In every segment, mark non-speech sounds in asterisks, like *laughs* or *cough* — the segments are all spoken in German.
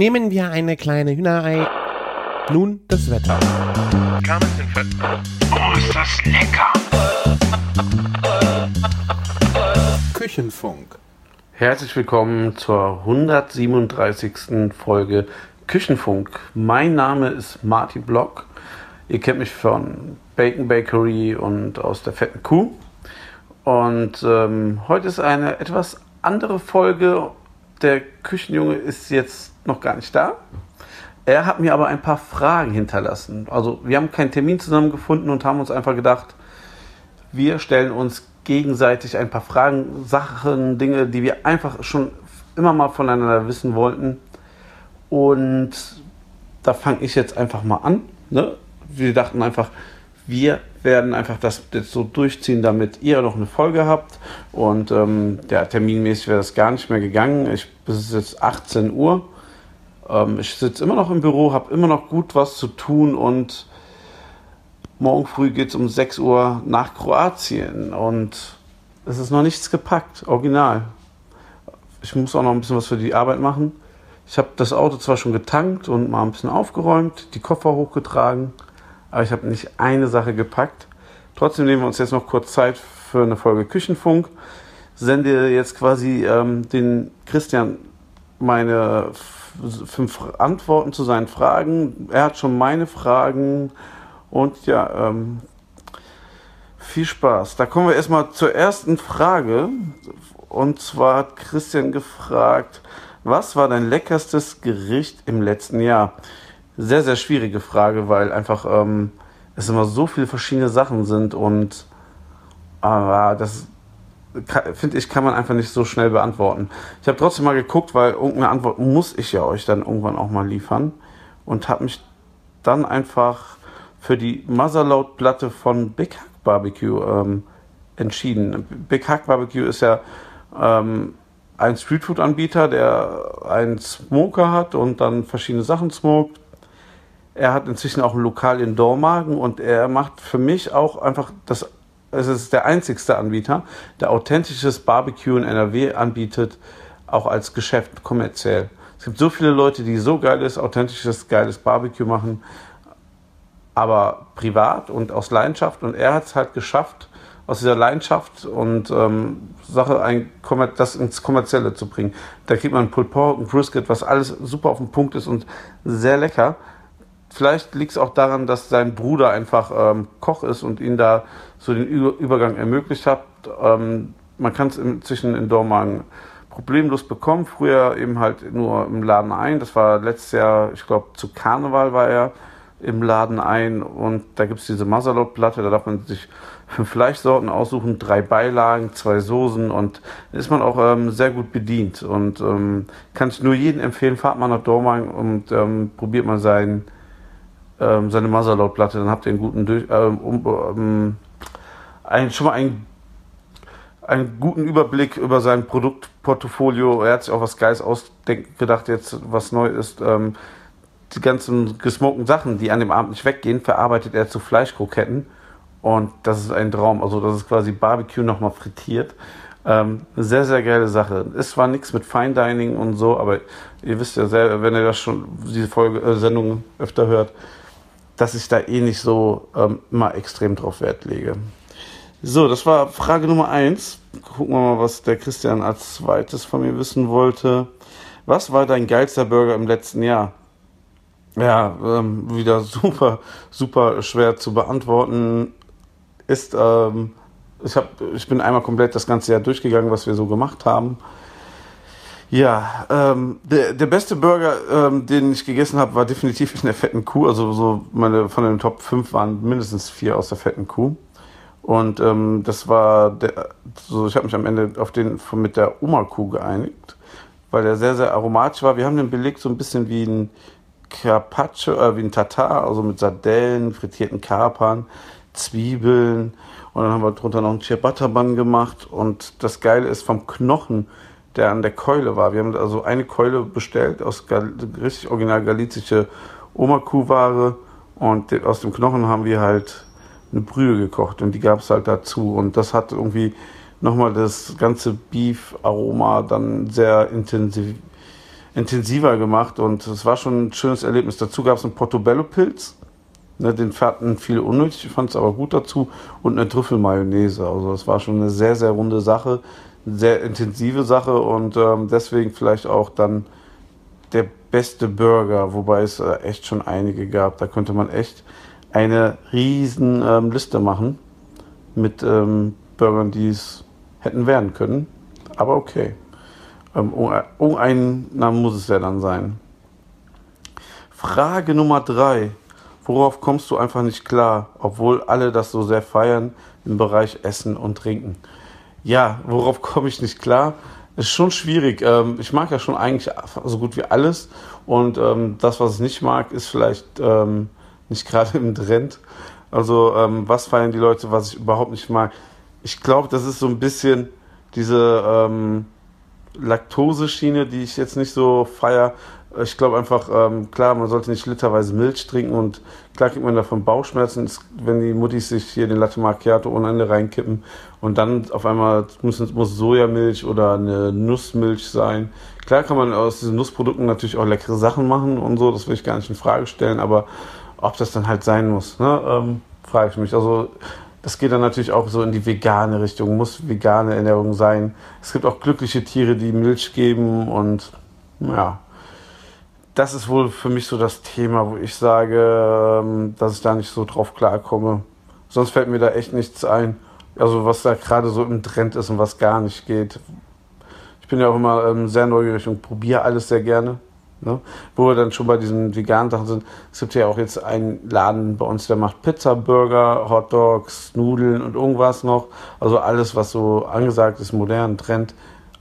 Nehmen wir eine kleine Hühnerei. Nun das Wetter. Oh, ist das lecker! Küchenfunk. Herzlich willkommen zur 137. Folge Küchenfunk. Mein Name ist Martin Block. Ihr kennt mich von Bacon Bakery und aus der fetten Kuh. Und ähm, heute ist eine etwas andere Folge. Der Küchenjunge ist jetzt noch gar nicht da. Er hat mir aber ein paar Fragen hinterlassen. Also wir haben keinen Termin zusammengefunden und haben uns einfach gedacht, wir stellen uns gegenseitig ein paar Fragen, Sachen, Dinge, die wir einfach schon immer mal voneinander wissen wollten. Und da fange ich jetzt einfach mal an. Ne? Wir dachten einfach, wir werden einfach das jetzt so durchziehen, damit ihr noch eine Folge habt. Und ähm, ja, terminmäßig wäre das gar nicht mehr gegangen. Ich, es ist jetzt 18 Uhr. Ähm, ich sitze immer noch im Büro, habe immer noch gut was zu tun und morgen früh geht es um 6 Uhr nach Kroatien und es ist noch nichts gepackt, original. Ich muss auch noch ein bisschen was für die Arbeit machen. Ich habe das Auto zwar schon getankt und mal ein bisschen aufgeräumt, die Koffer hochgetragen, aber ich habe nicht eine Sache gepackt. Trotzdem nehmen wir uns jetzt noch kurz Zeit für eine Folge Küchenfunk. Sende jetzt quasi ähm, den Christian meine fünf Antworten zu seinen Fragen. Er hat schon meine Fragen und ja, ähm, viel Spaß. Da kommen wir erstmal zur ersten Frage. Und zwar hat Christian gefragt, was war dein leckerstes Gericht im letzten Jahr? Sehr, sehr schwierige Frage, weil einfach ähm, es immer so viele verschiedene Sachen sind und aber das finde ich, kann man einfach nicht so schnell beantworten. Ich habe trotzdem mal geguckt, weil irgendeine Antwort muss ich ja euch dann irgendwann auch mal liefern und habe mich dann einfach für die Motherload-Platte von Big Hack Barbecue ähm, entschieden. Big Hack Barbecue ist ja ähm, ein Streetfood-Anbieter, der einen Smoker hat und dann verschiedene Sachen smoked. Er hat inzwischen auch ein Lokal in Dormagen und er macht für mich auch einfach das es ist der einzigste Anbieter, der authentisches Barbecue in NRW anbietet, auch als Geschäft kommerziell. Es gibt so viele Leute, die so geiles, authentisches, geiles Barbecue machen, aber privat und aus Leidenschaft. Und er hat es halt geschafft, aus dieser Leidenschaft und ähm, Sache ein, das ins Kommerzielle zu bringen. Da kriegt man ein Pulled Pork, ein Brisket, was alles super auf dem Punkt ist und sehr lecker. Vielleicht liegt es auch daran, dass sein Bruder einfach ähm, Koch ist und ihn da so den Übergang ermöglicht hat. Ähm, man kann es inzwischen in Dormagen problemlos bekommen. Früher eben halt nur im Laden ein. Das war letztes Jahr, ich glaube, zu Karneval war er im Laden ein und da gibt es diese Masalot-Platte, da darf man sich fünf Fleischsorten aussuchen, drei Beilagen, zwei Soßen und ist man auch ähm, sehr gut bedient und ähm, kann ich nur jedem empfehlen, fahrt mal nach Dormagen und ähm, probiert mal sein, ähm, seine Masalot-Platte, dann habt ihr einen guten Durch ähm, um, ähm, ein, schon mal einen, einen guten Überblick über sein Produktportfolio. Er hat sich auch was Geiles ausgedacht, jetzt was neu ist. Ähm, die ganzen gesmokten Sachen, die an dem Abend nicht weggehen, verarbeitet er zu Fleischkroketten. Und das ist ein Traum. Also, das ist quasi Barbecue nochmal frittiert. Ähm, sehr, sehr geile Sache. Ist zwar nichts mit Fine Dining und so, aber ihr wisst ja selber, wenn ihr das schon, diese Folge, äh, Sendung öfter hört, dass ich da eh nicht so ähm, immer extrem drauf Wert lege. So, das war Frage Nummer eins. Gucken wir mal, was der Christian als zweites von mir wissen wollte. Was war dein geilster Burger im letzten Jahr? Ja, ähm, wieder *laughs* super, super schwer zu beantworten. Ist, ähm, ich, hab, ich bin einmal komplett das ganze Jahr durchgegangen, was wir so gemacht haben. Ja, ähm, der, der beste Burger, ähm, den ich gegessen habe, war definitiv in der fetten Kuh. Also so meine von den Top 5 waren mindestens vier aus der fetten Kuh. Und ähm, das war der, so ich habe mich am Ende auf den mit der Oma-Kuh geeinigt, weil der sehr, sehr aromatisch war. Wir haben den belegt so ein bisschen wie ein Carpaccio, äh, wie ein Tatar, also mit Sardellen, frittierten Kapern, Zwiebeln und dann haben wir drunter noch einen Ciabatta Bun gemacht und das Geile ist vom Knochen, der an der Keule war. Wir haben also eine Keule bestellt aus richtig original galizische Oma-Kuhware und aus dem Knochen haben wir halt eine Brühe gekocht und die gab es halt dazu. Und das hat irgendwie nochmal das ganze Beef-Aroma dann sehr intensiv, intensiver gemacht und es war schon ein schönes Erlebnis. Dazu gab es einen Portobello-Pilz, ne, den fanden viele unnötig, ich fand es aber gut dazu und eine Trüffelmayonnaise. Also es war schon eine sehr, sehr runde Sache, sehr intensive Sache und ähm, deswegen vielleicht auch dann der beste Burger, wobei es äh, echt schon einige gab. Da könnte man echt eine riesen ähm, Liste machen mit ähm, Burgern, die es hätten werden können. Aber okay. Ähm, Uneinnahmen muss es ja dann sein. Frage Nummer drei. Worauf kommst du einfach nicht klar, obwohl alle das so sehr feiern im Bereich Essen und Trinken? Ja, worauf komme ich nicht klar? Ist schon schwierig. Ähm, ich mag ja schon eigentlich so gut wie alles. Und ähm, das, was ich nicht mag, ist vielleicht ähm, nicht *laughs* gerade im Trend. Also, was feiern die Leute, was ich überhaupt nicht mag? Ich glaube, das ist so ein bisschen diese Laktoseschiene, die ich jetzt nicht so feier. Ich glaube einfach, ähm, klar, man sollte nicht literweise Milch trinken und klar kriegt man davon Bauchschmerzen, wenn die Muttis sich hier den Latte Macchiato ohne Ende reinkippen und dann auf einmal muss, muss Sojamilch oder eine Nussmilch sein. Klar kann man aus diesen Nussprodukten natürlich auch leckere Sachen machen und so, das will ich gar nicht in Frage stellen, aber ob das dann halt sein muss, ne, ähm, frage ich mich. Also das geht dann natürlich auch so in die vegane Richtung, muss vegane Ernährung sein. Es gibt auch glückliche Tiere, die Milch geben und ja, das ist wohl für mich so das Thema, wo ich sage, ähm, dass ich da nicht so drauf klarkomme. Sonst fällt mir da echt nichts ein. Also was da gerade so im Trend ist und was gar nicht geht. Ich bin ja auch immer ähm, sehr neugierig und probiere alles sehr gerne. Ne? Wo wir dann schon bei diesen veganen Sachen sind. Es gibt ja auch jetzt einen Laden bei uns, der macht Pizza, Burger, Hot Dogs, Nudeln und irgendwas noch. Also alles, was so angesagt ist, modern, Trend.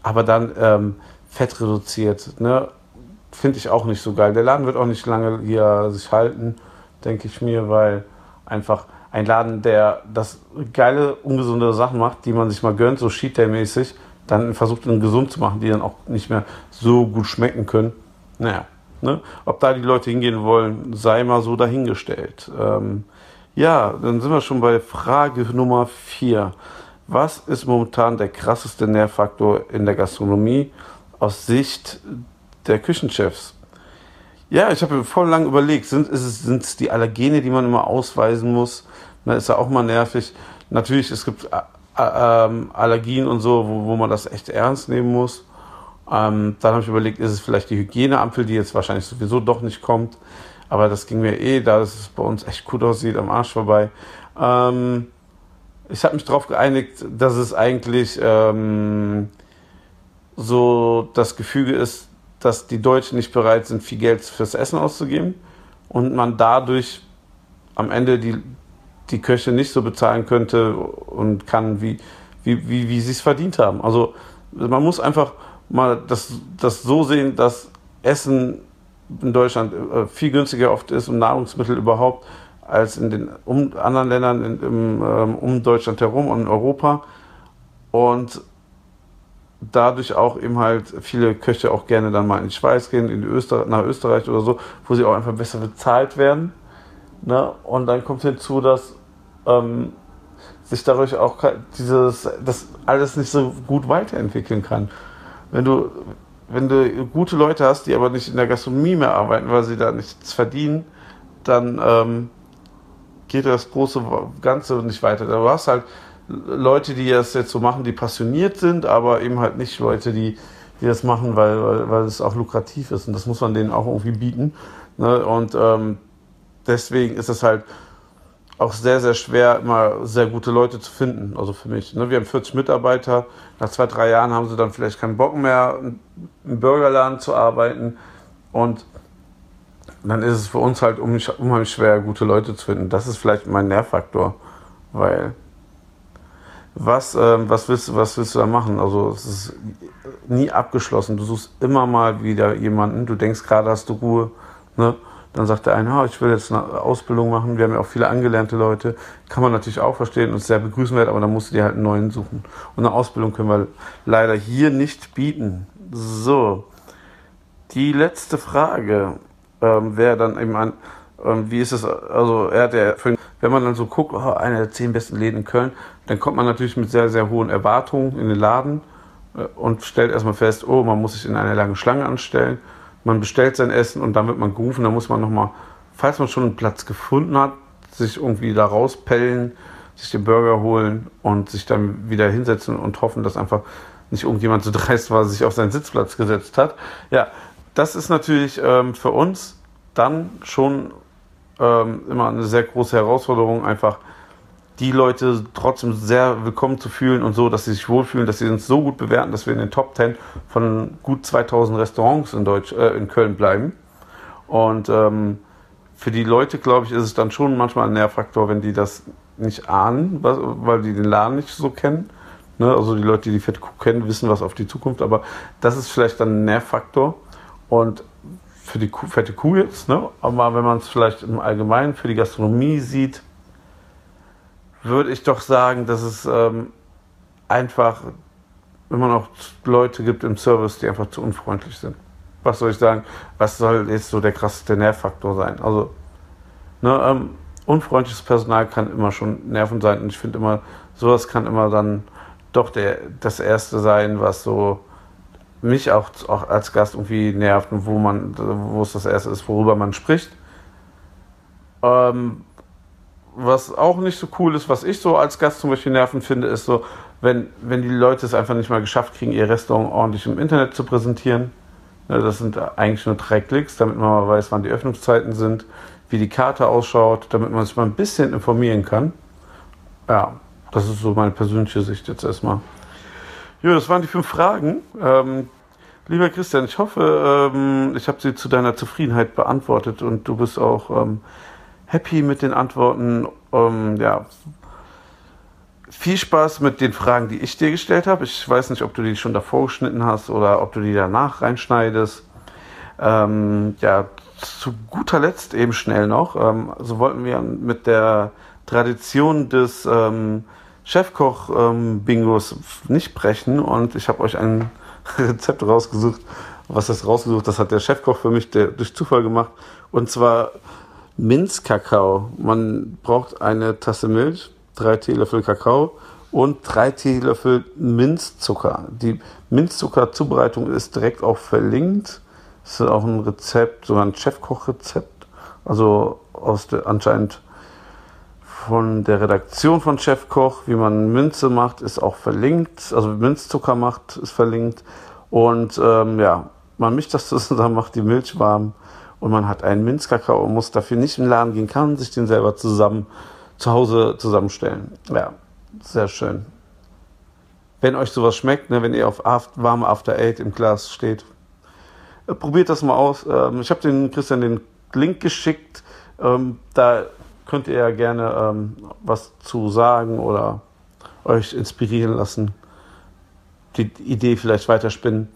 Aber dann ähm, fett reduziert. Ne? Finde ich auch nicht so geil. Der Laden wird auch nicht lange hier sich halten, denke ich mir, weil einfach ein Laden, der das geile, ungesunde Sachen macht, die man sich mal gönnt, so Cheat Day-mäßig, dann versucht, ihn gesund zu machen, die dann auch nicht mehr so gut schmecken können naja, ne? ob da die Leute hingehen wollen, sei mal so dahingestellt. Ähm, ja, dann sind wir schon bei Frage Nummer 4. Was ist momentan der krasseste Nährfaktor in der Gastronomie aus Sicht der Küchenchefs? Ja, ich habe voll lang überlegt, sind es, sind es die Allergene, die man immer ausweisen muss? Da ist ja auch mal nervig. Natürlich, es gibt äh, äh, Allergien und so, wo, wo man das echt ernst nehmen muss. Ähm, dann habe ich überlegt, ist es vielleicht die Hygieneampel, die jetzt wahrscheinlich sowieso doch nicht kommt. Aber das ging mir eh, da es bei uns echt gut aussieht, am Arsch vorbei. Ähm, ich habe mich darauf geeinigt, dass es eigentlich ähm, so das Gefüge ist, dass die Deutschen nicht bereit sind, viel Geld fürs Essen auszugeben und man dadurch am Ende die, die Köche nicht so bezahlen könnte und kann, wie, wie, wie, wie sie es verdient haben. Also man muss einfach mal das, das so sehen, dass Essen in Deutschland äh, viel günstiger oft ist und Nahrungsmittel überhaupt als in den um, anderen Ländern in, im, ähm, um Deutschland herum und in Europa. Und dadurch auch eben halt viele Köche auch gerne dann mal in die Schweiz gehen, in Öster nach Österreich oder so, wo sie auch einfach besser bezahlt werden. Ne? Und dann kommt hinzu, dass ähm, sich dadurch auch dieses, das alles nicht so gut weiterentwickeln kann wenn du, wenn du gute Leute hast, die aber nicht in der Gastronomie mehr arbeiten, weil sie da nichts verdienen, dann ähm, geht das große Ganze nicht weiter. Du hast halt Leute, die das jetzt so machen, die passioniert sind, aber eben halt nicht Leute, die, die das machen, weil, weil, weil es auch lukrativ ist. Und das muss man denen auch irgendwie bieten. Ne? Und ähm, deswegen ist es halt auch sehr, sehr schwer, immer sehr gute Leute zu finden. Also für mich. Ne? Wir haben 40 Mitarbeiter. Nach zwei, drei Jahren haben sie dann vielleicht keinen Bock mehr, im Burgerladen zu arbeiten. Und dann ist es für uns halt unheimlich schwer, gute Leute zu finden. Das ist vielleicht mein Nährfaktor. Weil was, ähm, was, willst, was willst du da machen? Also es ist nie abgeschlossen. Du suchst immer mal wieder jemanden. Du denkst gerade, hast du Ruhe. Ne? Dann sagt der eine, oh, ich will jetzt eine Ausbildung machen. Wir haben ja auch viele angelernte Leute. Kann man natürlich auch verstehen und sehr begrüßenswert, aber dann musst du dir halt einen neuen suchen. Und eine Ausbildung können wir leider hier nicht bieten. So, die letzte Frage ähm, wäre dann eben an, ähm, wie ist es, also er hat ja, wenn man dann so guckt, oh, einer der zehn besten Läden in Köln, dann kommt man natürlich mit sehr, sehr hohen Erwartungen in den Laden äh, und stellt erstmal fest, oh, man muss sich in einer langen Schlange anstellen man bestellt sein Essen und dann wird man gerufen, dann muss man nochmal, falls man schon einen Platz gefunden hat, sich irgendwie da rauspellen, sich den Burger holen und sich dann wieder hinsetzen und hoffen, dass einfach nicht irgendjemand so *laughs* dreist war, sich auf seinen Sitzplatz gesetzt hat. Ja, das ist natürlich ähm, für uns dann schon ähm, immer eine sehr große Herausforderung, einfach die Leute trotzdem sehr willkommen zu fühlen und so, dass sie sich wohlfühlen, dass sie uns so gut bewerten, dass wir in den Top 10 von gut 2000 Restaurants in, Deutsch, äh, in Köln bleiben. Und ähm, für die Leute, glaube ich, ist es dann schon manchmal ein Nährfaktor, wenn die das nicht ahnen, weil die den Laden nicht so kennen. Ne? Also die Leute, die die Fette Kuh kennen, wissen was auf die Zukunft, aber das ist vielleicht dann ein Nährfaktor. Und für die Kuh, fette Kuh jetzt, ne? aber wenn man es vielleicht im Allgemeinen für die Gastronomie sieht, würde ich doch sagen, dass es ähm, einfach immer noch Leute gibt im Service, die einfach zu unfreundlich sind. Was soll ich sagen? Was soll jetzt so der krasseste Nervfaktor sein? Also, ne, ähm, unfreundliches Personal kann immer schon nerven sein und ich finde immer, sowas kann immer dann doch der, das Erste sein, was so mich auch, auch als Gast irgendwie nervt und wo man, wo es das Erste ist, worüber man spricht. Ähm, was auch nicht so cool ist, was ich so als Gast zum Beispiel nerven finde, ist so, wenn, wenn die Leute es einfach nicht mal geschafft kriegen, ihr Restaurant ordentlich im Internet zu präsentieren. Das sind eigentlich nur drei Klicks, damit man mal weiß, wann die Öffnungszeiten sind, wie die Karte ausschaut, damit man sich mal ein bisschen informieren kann. Ja, das ist so meine persönliche Sicht jetzt erstmal. Ja, das waren die fünf Fragen. Ähm, lieber Christian, ich hoffe, ähm, ich habe sie zu deiner Zufriedenheit beantwortet und du bist auch ähm, happy mit den Antworten. Ähm, ja, viel Spaß mit den Fragen, die ich dir gestellt habe. Ich weiß nicht, ob du die schon davor geschnitten hast oder ob du die danach reinschneidest. Ähm, ja, zu guter Letzt eben schnell noch. Ähm, so wollten wir mit der Tradition des ähm, Chefkoch-Bingos nicht brechen und ich habe euch ein *laughs* Rezept rausgesucht. Was das rausgesucht? Das hat der Chefkoch für mich der, durch Zufall gemacht. Und zwar Minzkakao. Man braucht eine Tasse Milch, drei Teelöffel Kakao und drei Teelöffel Minzzucker. Die Minzzuckerzubereitung ist direkt auch verlinkt. Das ist auch ein Rezept, sogar ein Chefkochrezept. Also aus der, anscheinend von der Redaktion von Chefkoch, wie man Minze macht, ist auch verlinkt. Also Minzzucker macht, ist verlinkt. Und ähm, ja, man mischt das *laughs* zusammen, macht die Milch warm und man hat einen Minzkakao und muss dafür nicht in den Laden gehen, kann sich den selber zusammen zu Hause zusammenstellen. Ja, sehr schön. Wenn euch sowas schmeckt, ne, wenn ihr auf After, warme After Eight im Glas steht, äh, probiert das mal aus. Ähm, ich habe den Christian den Link geschickt. Ähm, da könnt ihr ja gerne ähm, was zu sagen oder euch inspirieren lassen, die Idee vielleicht weiterspinnen.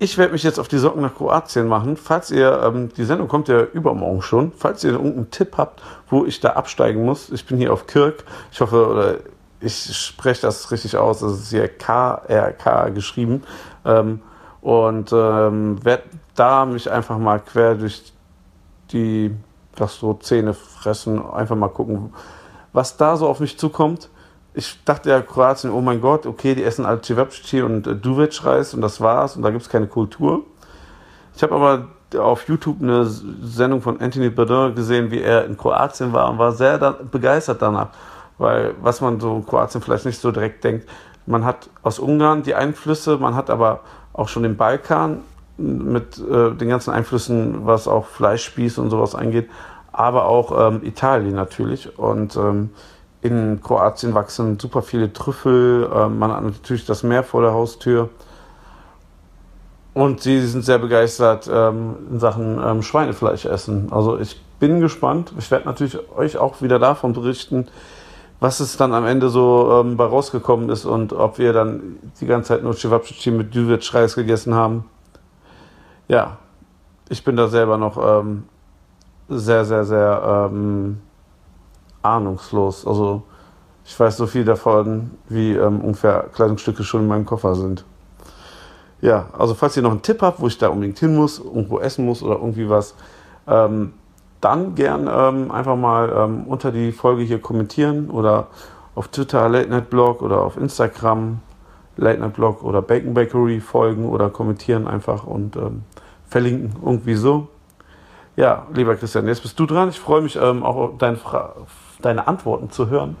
Ich werde mich jetzt auf die Socken nach Kroatien machen. Falls ihr, ähm, die Sendung kommt ja übermorgen schon, falls ihr irgendeinen Tipp habt, wo ich da absteigen muss, ich bin hier auf Kirk. Ich hoffe, oder ich spreche das richtig aus, das ist hier KRK geschrieben. Ähm, und ähm, werde da mich einfach mal quer durch die Gastro-Szene fressen, einfach mal gucken, was da so auf mich zukommt ich dachte ja Kroatien, oh mein Gott, okay, die essen alle Cevapcici und äh, Duvetsch-Reis und das war's und da gibt es keine Kultur. Ich habe aber auf YouTube eine Sendung von Anthony Bourdain gesehen, wie er in Kroatien war und war sehr da begeistert danach, weil was man so in Kroatien vielleicht nicht so direkt denkt, man hat aus Ungarn die Einflüsse, man hat aber auch schon den Balkan mit äh, den ganzen Einflüssen, was auch Fleischspieß und sowas angeht, aber auch ähm, Italien natürlich und ähm, in Kroatien wachsen super viele Trüffel. Ähm, man hat natürlich das Meer vor der Haustür. Und sie sind sehr begeistert ähm, in Sachen ähm, Schweinefleisch essen. Also ich bin gespannt. Ich werde natürlich euch auch wieder davon berichten, was es dann am Ende so bei rausgekommen ist und ob wir dann die ganze Zeit nur Cevapcici mit Düwitsch-Reis gegessen haben. Ja, ich bin da selber noch ähm, sehr, sehr, sehr ahnungslos. Also ich weiß so viel davon, wie ähm, ungefähr Kleidungsstücke schon in meinem Koffer sind. Ja, also falls ihr noch einen Tipp habt, wo ich da unbedingt hin muss, irgendwo essen muss oder irgendwie was, ähm, dann gern ähm, einfach mal ähm, unter die Folge hier kommentieren oder auf Twitter Late Night Blog oder auf Instagram Late Night Blog oder Bacon Bakery folgen oder kommentieren einfach und ähm, verlinken, irgendwie so. Ja, lieber Christian, jetzt bist du dran. Ich freue mich ähm, auch deine, deine Antworten zu hören.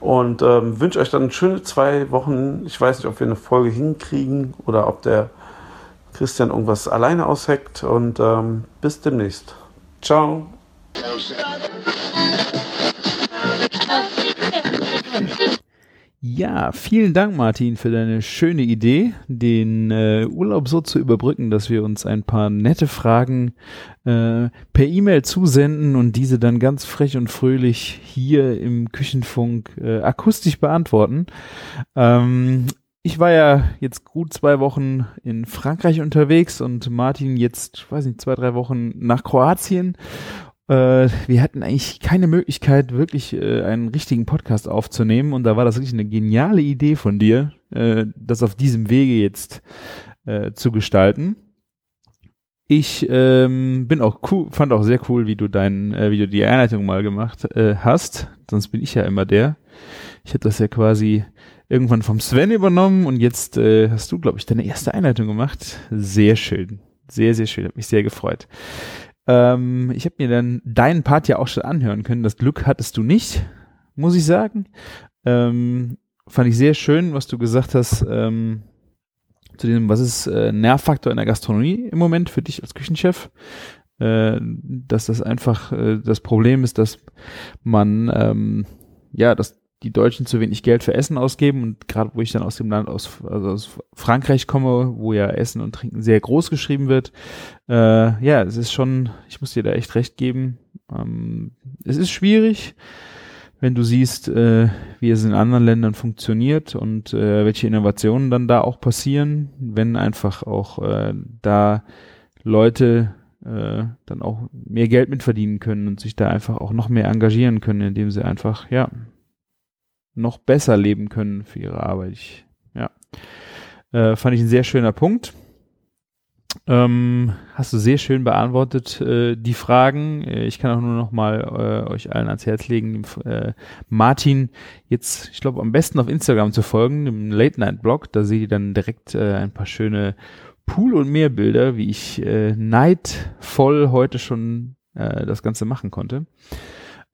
Und ähm, wünsche euch dann schöne zwei Wochen. Ich weiß nicht, ob wir eine Folge hinkriegen oder ob der Christian irgendwas alleine ausheckt. Und ähm, bis demnächst. Ciao. Ja, vielen Dank, Martin, für deine schöne Idee, den äh, Urlaub so zu überbrücken, dass wir uns ein paar nette Fragen äh, per E-Mail zusenden und diese dann ganz frech und fröhlich hier im Küchenfunk äh, akustisch beantworten. Ähm, ich war ja jetzt gut zwei Wochen in Frankreich unterwegs und Martin jetzt, weiß nicht, zwei, drei Wochen nach Kroatien äh, wir hatten eigentlich keine Möglichkeit, wirklich äh, einen richtigen Podcast aufzunehmen. Und da war das wirklich eine geniale Idee von dir, äh, das auf diesem Wege jetzt äh, zu gestalten. Ich ähm, bin auch cool, fand auch sehr cool, wie du dein, äh, wie du die Einleitung mal gemacht äh, hast. Sonst bin ich ja immer der. Ich hätte das ja quasi irgendwann vom Sven übernommen und jetzt hast du, glaube ich, deine erste Einleitung gemacht. Sehr schön. Sehr, sehr schön. Hat mich sehr gefreut. Ähm, ich habe mir dann deinen Part ja auch schon anhören können. Das Glück hattest du nicht, muss ich sagen. Ähm, fand ich sehr schön, was du gesagt hast ähm, zu dem, was ist äh, Nervfaktor in der Gastronomie im Moment für dich als Küchenchef. Äh, dass das einfach äh, das Problem ist, dass man ähm, ja, dass die Deutschen zu wenig Geld für Essen ausgeben und gerade wo ich dann aus dem Land aus, also aus Frankreich komme, wo ja Essen und Trinken sehr groß geschrieben wird, äh, ja, es ist schon, ich muss dir da echt recht geben, ähm, es ist schwierig, wenn du siehst, äh, wie es in anderen Ländern funktioniert und äh, welche Innovationen dann da auch passieren, wenn einfach auch äh, da Leute äh, dann auch mehr Geld mitverdienen können und sich da einfach auch noch mehr engagieren können, indem sie einfach, ja, noch besser leben können für ihre Arbeit. Ich, ja, äh, fand ich ein sehr schöner Punkt. Ähm, hast du sehr schön beantwortet äh, die Fragen. Äh, ich kann auch nur noch mal äh, euch allen ans Herz legen, äh, Martin jetzt, ich glaube, am besten auf Instagram zu folgen, im Late Night Blog. Da seht ihr dann direkt äh, ein paar schöne Pool- und Meerbilder, wie ich neidvoll heute schon das Ganze machen konnte.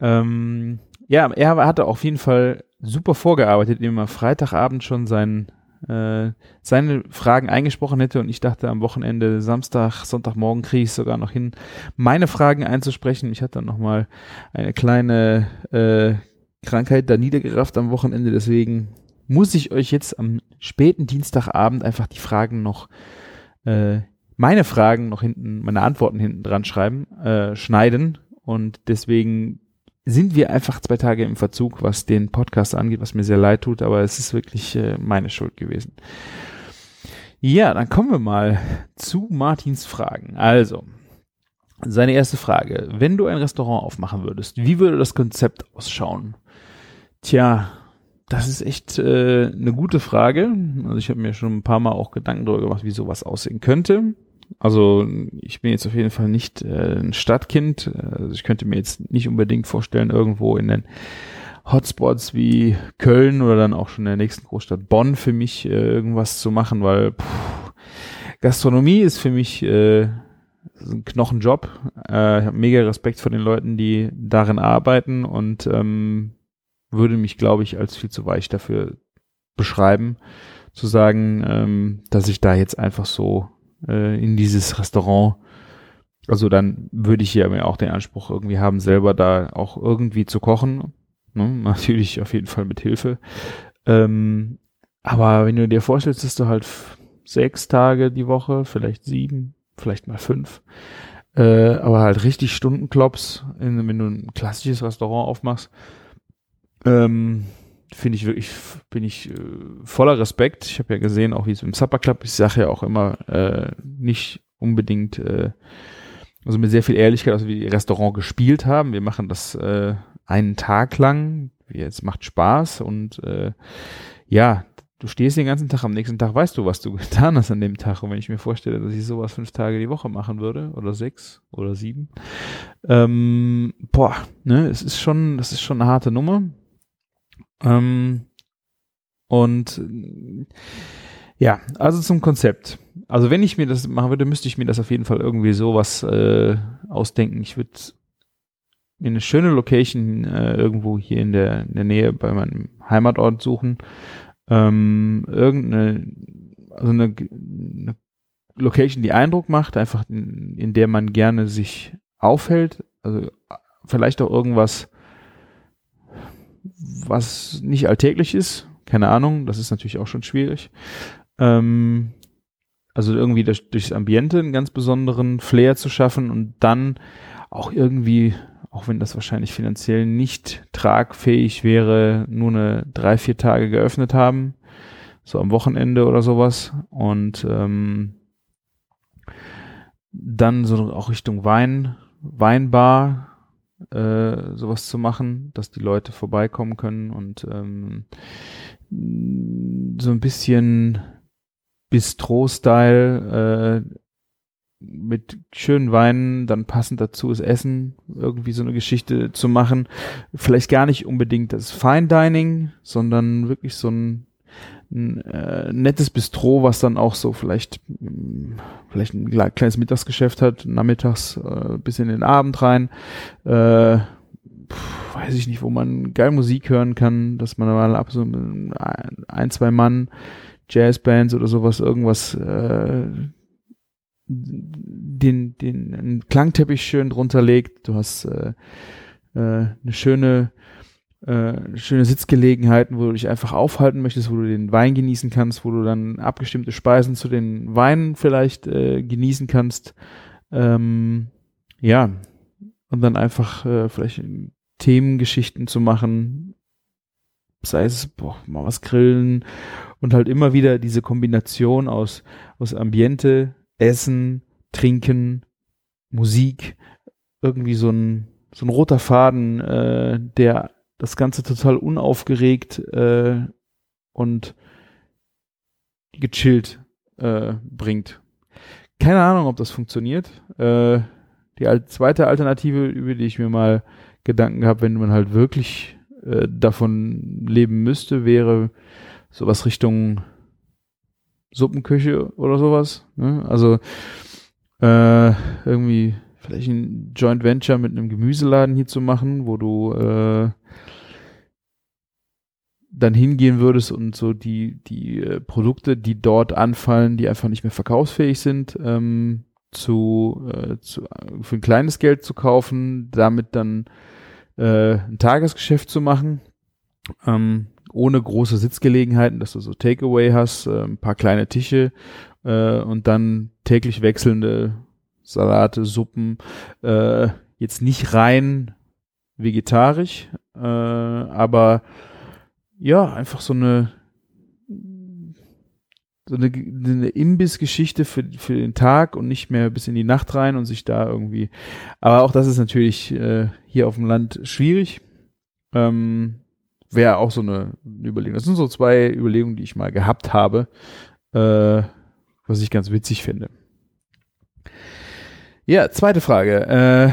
Ähm, ja, er hatte auf jeden Fall super vorgearbeitet, indem er Freitagabend schon sein, äh, seine Fragen eingesprochen hätte und ich dachte am Wochenende, Samstag, Sonntagmorgen kriege ich sogar noch hin, meine Fragen einzusprechen. Ich hatte dann nochmal eine kleine äh, Krankheit da niedergerafft am Wochenende, deswegen muss ich euch jetzt am späten Dienstagabend einfach die Fragen noch, äh, meine Fragen noch hinten, meine Antworten hinten dran schreiben, äh, schneiden und deswegen sind wir einfach zwei Tage im Verzug, was den Podcast angeht, was mir sehr leid tut, aber es ist wirklich äh, meine Schuld gewesen. Ja, dann kommen wir mal zu Martins Fragen. Also, seine erste Frage. Wenn du ein Restaurant aufmachen würdest, wie würde das Konzept ausschauen? Tja, das ist echt äh, eine gute Frage. Also ich habe mir schon ein paar Mal auch Gedanken darüber gemacht, wie sowas aussehen könnte. Also ich bin jetzt auf jeden Fall nicht äh, ein Stadtkind. Also ich könnte mir jetzt nicht unbedingt vorstellen, irgendwo in den Hotspots wie Köln oder dann auch schon in der nächsten Großstadt Bonn für mich äh, irgendwas zu machen, weil pff, Gastronomie ist für mich äh, ein Knochenjob. Äh, ich habe mega Respekt vor den Leuten, die darin arbeiten und ähm, würde mich, glaube ich, als viel zu weich dafür beschreiben, zu sagen, ähm, dass ich da jetzt einfach so äh, in dieses Restaurant. Also dann würde ich ja mir auch den Anspruch irgendwie haben, selber da auch irgendwie zu kochen. Ne? *laughs* Natürlich auf jeden Fall mit Hilfe. Ähm, aber wenn du dir vorstellst, dass du halt sechs Tage die Woche, vielleicht sieben, vielleicht mal fünf, äh, aber halt richtig Stundenklops, in, wenn du ein klassisches Restaurant aufmachst, ähm, finde ich wirklich, bin ich äh, voller Respekt. Ich habe ja gesehen, auch wie es im Supper Club, ich sage ja auch immer, äh, nicht unbedingt, äh, also mit sehr viel Ehrlichkeit, also wie die Restaurant gespielt haben. Wir machen das äh, einen Tag lang. Es macht Spaß und äh, ja, du stehst den ganzen Tag, am nächsten Tag weißt du, was du *laughs* getan hast an dem Tag. Und wenn ich mir vorstelle, dass ich sowas fünf Tage die Woche machen würde, oder sechs oder sieben, ähm, boah, ne, es ist schon, das ist schon eine harte Nummer. Ähm, und Ja, also zum Konzept. Also wenn ich mir das machen würde, müsste ich mir das auf jeden Fall irgendwie sowas äh, ausdenken. Ich würde mir eine schöne Location äh, irgendwo hier in der, in der Nähe bei meinem Heimatort suchen. Ähm, irgendeine, also eine, eine Location, die Eindruck macht, einfach in, in der man gerne sich aufhält. Also vielleicht auch irgendwas, was nicht alltäglich ist. Keine Ahnung, das ist natürlich auch schon schwierig. Ähm, also irgendwie durch, durchs Ambiente einen ganz besonderen Flair zu schaffen und dann auch irgendwie, auch wenn das wahrscheinlich finanziell nicht tragfähig wäre, nur eine drei, vier Tage geöffnet haben, so am Wochenende oder sowas und ähm, dann so auch Richtung Wein, Weinbar, äh, sowas zu machen, dass die Leute vorbeikommen können und ähm, so ein bisschen Bistro-Style äh, mit schönen Weinen, dann passend dazu ist Essen, irgendwie so eine Geschichte zu machen. Vielleicht gar nicht unbedingt das Fine Dining, sondern wirklich so ein, ein äh, nettes Bistro, was dann auch so vielleicht vielleicht ein kleines Mittagsgeschäft hat, nachmittags äh, bis in den Abend rein. Äh, weiß ich nicht, wo man geil Musik hören kann, dass man mal ab so ein, zwei Mann Jazzbands oder sowas, irgendwas, äh, den, den einen Klangteppich schön drunter legt. Du hast äh, äh, eine schöne, äh, schöne Sitzgelegenheiten, wo du dich einfach aufhalten möchtest, wo du den Wein genießen kannst, wo du dann abgestimmte Speisen zu den Weinen vielleicht äh, genießen kannst. Ähm, ja, und dann einfach äh, vielleicht Themengeschichten zu machen, sei es boah, mal was grillen und halt immer wieder diese Kombination aus, aus Ambiente, Essen, Trinken, Musik, irgendwie so ein, so ein roter Faden, äh, der das Ganze total unaufgeregt äh, und gechillt äh, bringt. Keine Ahnung, ob das funktioniert. Äh, die zweite Alternative, über die ich mir mal Gedanken habe, wenn man halt wirklich äh, davon leben müsste, wäre sowas Richtung Suppenküche oder sowas. Ne? Also äh, irgendwie vielleicht ein Joint Venture mit einem Gemüseladen hier zu machen, wo du äh, dann hingehen würdest und so die, die äh, Produkte, die dort anfallen, die einfach nicht mehr verkaufsfähig sind, ähm, zu, äh, zu, für ein kleines Geld zu kaufen, damit dann äh, ein Tagesgeschäft zu machen. Ähm, ohne große Sitzgelegenheiten, dass du so Takeaway hast, äh, ein paar kleine Tische äh, und dann täglich wechselnde Salate, Suppen, äh, jetzt nicht rein vegetarisch, äh, aber ja, einfach so eine so eine, eine Imbissgeschichte für, für den Tag und nicht mehr bis in die Nacht rein und sich da irgendwie. Aber auch das ist natürlich äh, hier auf dem Land schwierig. Ähm, Wäre auch so eine, Überlegung. Das sind so zwei Überlegungen, die ich mal gehabt habe, äh, was ich ganz witzig finde. Ja, zweite Frage. Äh,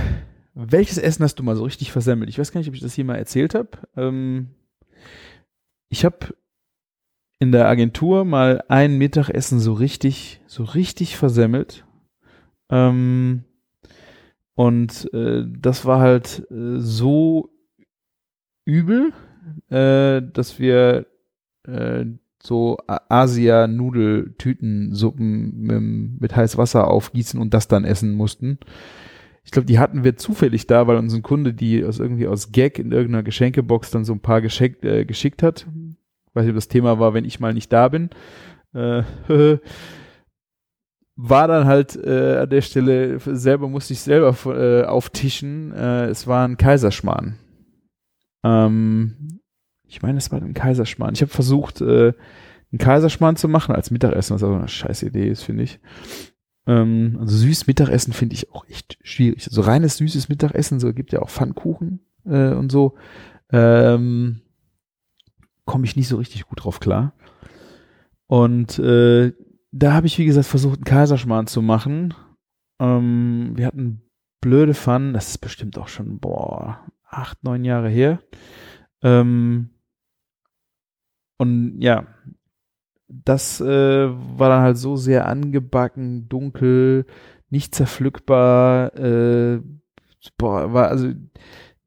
welches Essen hast du mal so richtig versemmelt? Ich weiß gar nicht, ob ich das hier mal erzählt habe. Ähm, ich habe in der Agentur mal ein Mittagessen so richtig, so richtig versemmelt. Ähm, und äh, das war halt äh, so übel, äh, dass wir äh, so Asia-Nudeltütensuppen mit, mit heiß Wasser aufgießen und das dann essen mussten. Ich glaube, die hatten wir zufällig da, weil uns ein Kunde die aus irgendwie aus Gag in irgendeiner Geschenkebox dann so ein paar geschenkt, äh, geschickt hat. Weiß nicht, ob das Thema war, wenn ich mal nicht da bin. Äh, *laughs* war dann halt äh, an der Stelle selber musste ich selber äh, auftischen. Äh, es war ein Kaiserschmarrn. Ähm, ich meine, es war ein Kaiserschmarrn. Ich habe versucht, äh, einen Kaiserschmarrn zu machen als Mittagessen, was aber eine scheiß Idee ist, finde ich. Ähm, also süß Mittagessen finde ich auch echt schwierig. So reines süßes Mittagessen, so gibt ja auch Pfannkuchen äh, und so. Ähm, komme ich nicht so richtig gut drauf klar. Und äh, da habe ich, wie gesagt, versucht, einen Kaiserschmarrn zu machen. Ähm, wir hatten blöde Pfannen, das ist bestimmt auch schon, boah, acht, neun Jahre her. Ähm, und ja, das äh, war dann halt so sehr angebacken, dunkel, nicht zerpflückbar, äh, boah, war also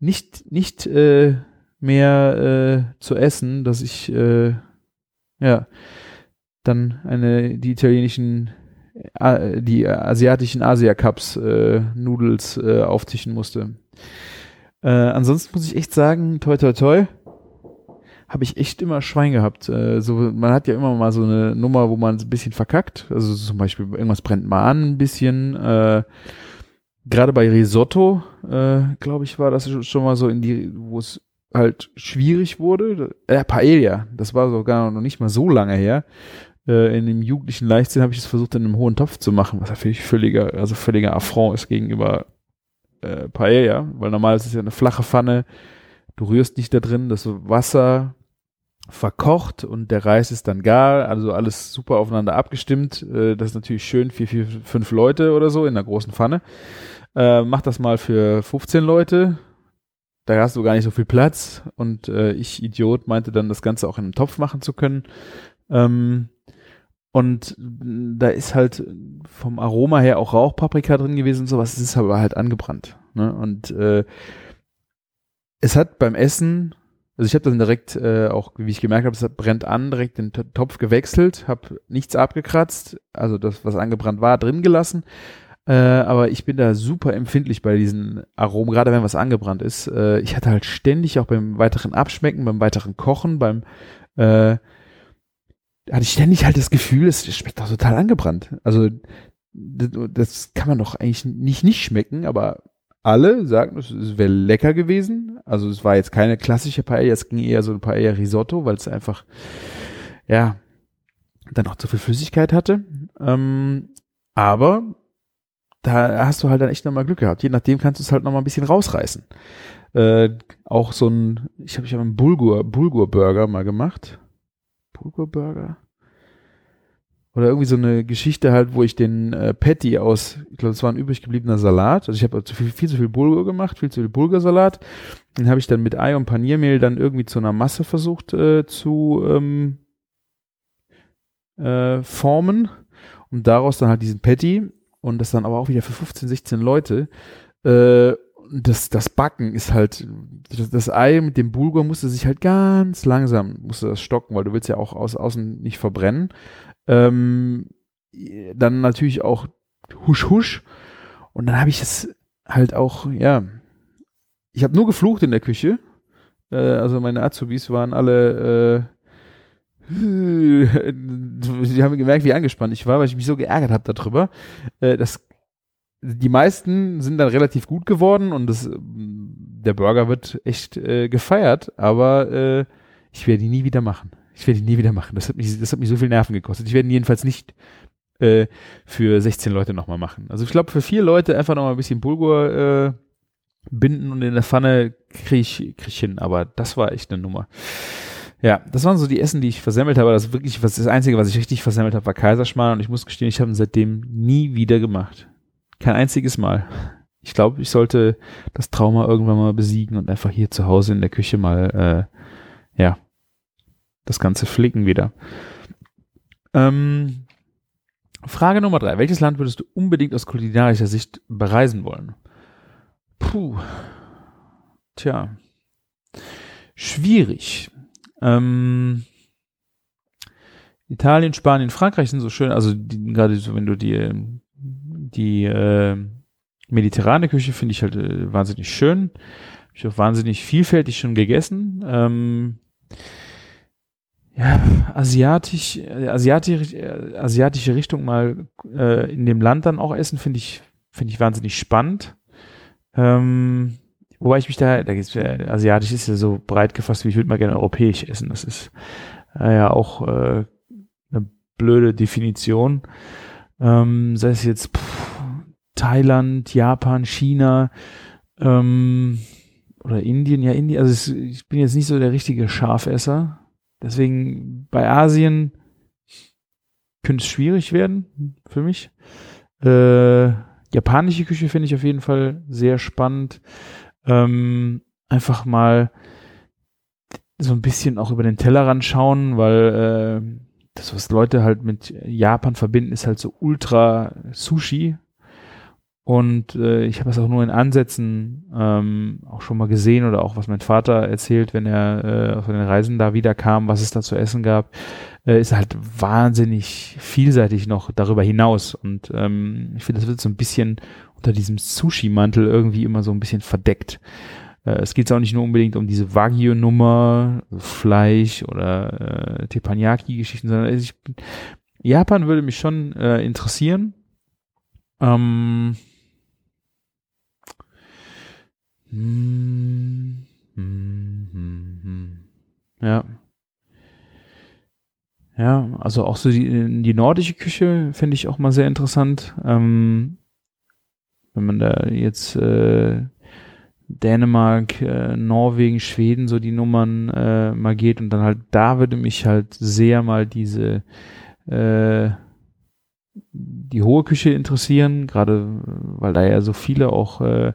nicht, nicht äh, mehr äh, zu essen, dass ich äh, ja dann eine die italienischen äh, die asiatischen Asia Cups äh, Nudels äh, auftischen musste. Äh, ansonsten muss ich echt sagen, toi toi toi, habe ich echt immer Schwein gehabt. Äh, so, man hat ja immer mal so eine Nummer, wo man ein bisschen verkackt. Also zum Beispiel irgendwas brennt mal an ein bisschen. Äh, Gerade bei Risotto, äh, glaube ich, war das schon mal so in die, wo es halt schwierig wurde. Äh, Paella, das war sogar noch nicht mal so lange her. Äh, in dem jugendlichen Leichtsinn habe ich es versucht, in einem hohen Topf zu machen, was natürlich völliger, also völliger Affront ist gegenüber äh, Paella, weil normal ist es ja eine flache Pfanne, du rührst nicht da drin, das Wasser verkocht und der Reis ist dann gar, also alles super aufeinander abgestimmt. Äh, das ist natürlich schön, vier, vier, fünf Leute oder so in einer großen Pfanne. Äh, mach das mal für 15 Leute. Da hast du gar nicht so viel Platz. Und äh, ich, Idiot, meinte dann, das Ganze auch in einem Topf machen zu können. Ähm, und da ist halt vom Aroma her auch Rauchpaprika drin gewesen und sowas. Es ist aber halt angebrannt. Ne? Und äh, es hat beim Essen also ich habe dann direkt äh, auch, wie ich gemerkt habe, es brennt an, direkt den Topf gewechselt, habe nichts abgekratzt, also das, was angebrannt war, drin gelassen. Äh, aber ich bin da super empfindlich bei diesen Aromen, gerade wenn was angebrannt ist. Äh, ich hatte halt ständig auch beim weiteren Abschmecken, beim weiteren Kochen, beim äh, hatte ich ständig halt das Gefühl, es schmeckt doch total angebrannt. Also das kann man doch eigentlich nicht nicht schmecken, aber alle sagten, es wäre lecker gewesen. Also es war jetzt keine klassische Paella, es ging eher so ein Paella Risotto, weil es einfach, ja, dann auch zu viel Flüssigkeit hatte. Ähm, aber da hast du halt dann echt nochmal Glück gehabt. Je nachdem kannst du es halt nochmal ein bisschen rausreißen. Äh, auch so ein, ich habe ich hab einen Bulgur, Bulgur Burger mal gemacht. Bulgur Burger? Oder irgendwie so eine Geschichte halt, wo ich den äh, Patty aus, ich glaube, es war ein übrig gebliebener Salat. Also ich habe viel, viel zu viel Bulgur gemacht, viel zu viel Bulgursalat. Den habe ich dann mit Ei und Paniermehl dann irgendwie zu einer Masse versucht äh, zu ähm, äh, formen und daraus dann halt diesen Patty und das dann aber auch wieder für 15, 16 Leute. Äh, das, das Backen ist halt, das, das Ei mit dem Bulgur musste sich halt ganz langsam, musste das stocken, weil du willst ja auch aus, außen nicht verbrennen. Ähm, dann natürlich auch husch husch. Und dann habe ich es halt auch, ja, ich habe nur geflucht in der Küche. Äh, also meine Azubis waren alle, äh, *laughs* sie haben gemerkt, wie angespannt ich war, weil ich mich so geärgert habe darüber. Äh, das, die meisten sind dann relativ gut geworden und das, der Burger wird echt äh, gefeiert, aber äh, ich werde ihn nie wieder machen. Ich werde ihn nie wieder machen. Das hat mich, das hat mich so viel Nerven gekostet. Ich werde ihn jedenfalls nicht äh, für 16 Leute nochmal machen. Also ich glaube, für vier Leute einfach nochmal ein bisschen Bulgur äh, binden und in der Pfanne kriege ich, krieg ich hin. Aber das war echt eine Nummer. Ja, das waren so die Essen, die ich versemmelt habe. Das wirklich, was das Einzige, was ich richtig versemmelt habe, war Kaiserschmarrn und ich muss gestehen, ich habe ihn seitdem nie wieder gemacht. Kein einziges Mal. Ich glaube, ich sollte das Trauma irgendwann mal besiegen und einfach hier zu Hause in der Küche mal, äh, ja, das ganze Flicken wieder. Ähm, Frage Nummer drei. Welches Land würdest du unbedingt aus kulinarischer Sicht bereisen wollen? Puh. Tja. Schwierig. Ähm, Italien, Spanien, Frankreich sind so schön, also die, gerade so, wenn du die, die äh, mediterrane Küche finde ich halt äh, wahnsinnig schön. Hab ich auch wahnsinnig vielfältig schon gegessen. Ähm, ja, asiatisch, asiatisch, asiatische Richtung mal äh, in dem Land dann auch essen, finde ich, finde ich wahnsinnig spannend. Ähm, wobei ich mich da, da geht's, äh, asiatisch ist ja so breit gefasst, wie ich würde mal gerne europäisch essen. Das ist äh, ja auch äh, eine blöde Definition. Ähm, sei es jetzt pff, Thailand, Japan, China ähm, oder Indien, ja Indien. Also es, ich bin jetzt nicht so der richtige Schafesser Deswegen bei Asien könnte es schwierig werden für mich. Äh, japanische Küche finde ich auf jeden Fall sehr spannend. Ähm, einfach mal so ein bisschen auch über den Tellerrand schauen, weil das, was Leute halt mit Japan verbinden, ist halt so ultra Sushi. Und äh, ich habe es auch nur in Ansätzen ähm, auch schon mal gesehen oder auch was mein Vater erzählt, wenn er äh, von den Reisen da wieder kam, was es da zu essen gab, äh, ist halt wahnsinnig vielseitig noch darüber hinaus. Und ähm, ich finde, das wird so ein bisschen unter diesem Sushi-Mantel irgendwie immer so ein bisschen verdeckt. Äh, es geht auch nicht nur unbedingt um diese Wagyu-Nummer, Fleisch oder äh, Teppanyaki-Geschichten, sondern ich, Japan würde mich schon äh, interessieren. Ähm, Ja. Ja, also auch so die, die nordische Küche finde ich auch mal sehr interessant. Ähm, wenn man da jetzt äh, Dänemark, äh, Norwegen, Schweden, so die Nummern äh, mal geht und dann halt da würde mich halt sehr mal diese äh, die hohe Küche interessieren, gerade weil da ja so viele auch äh,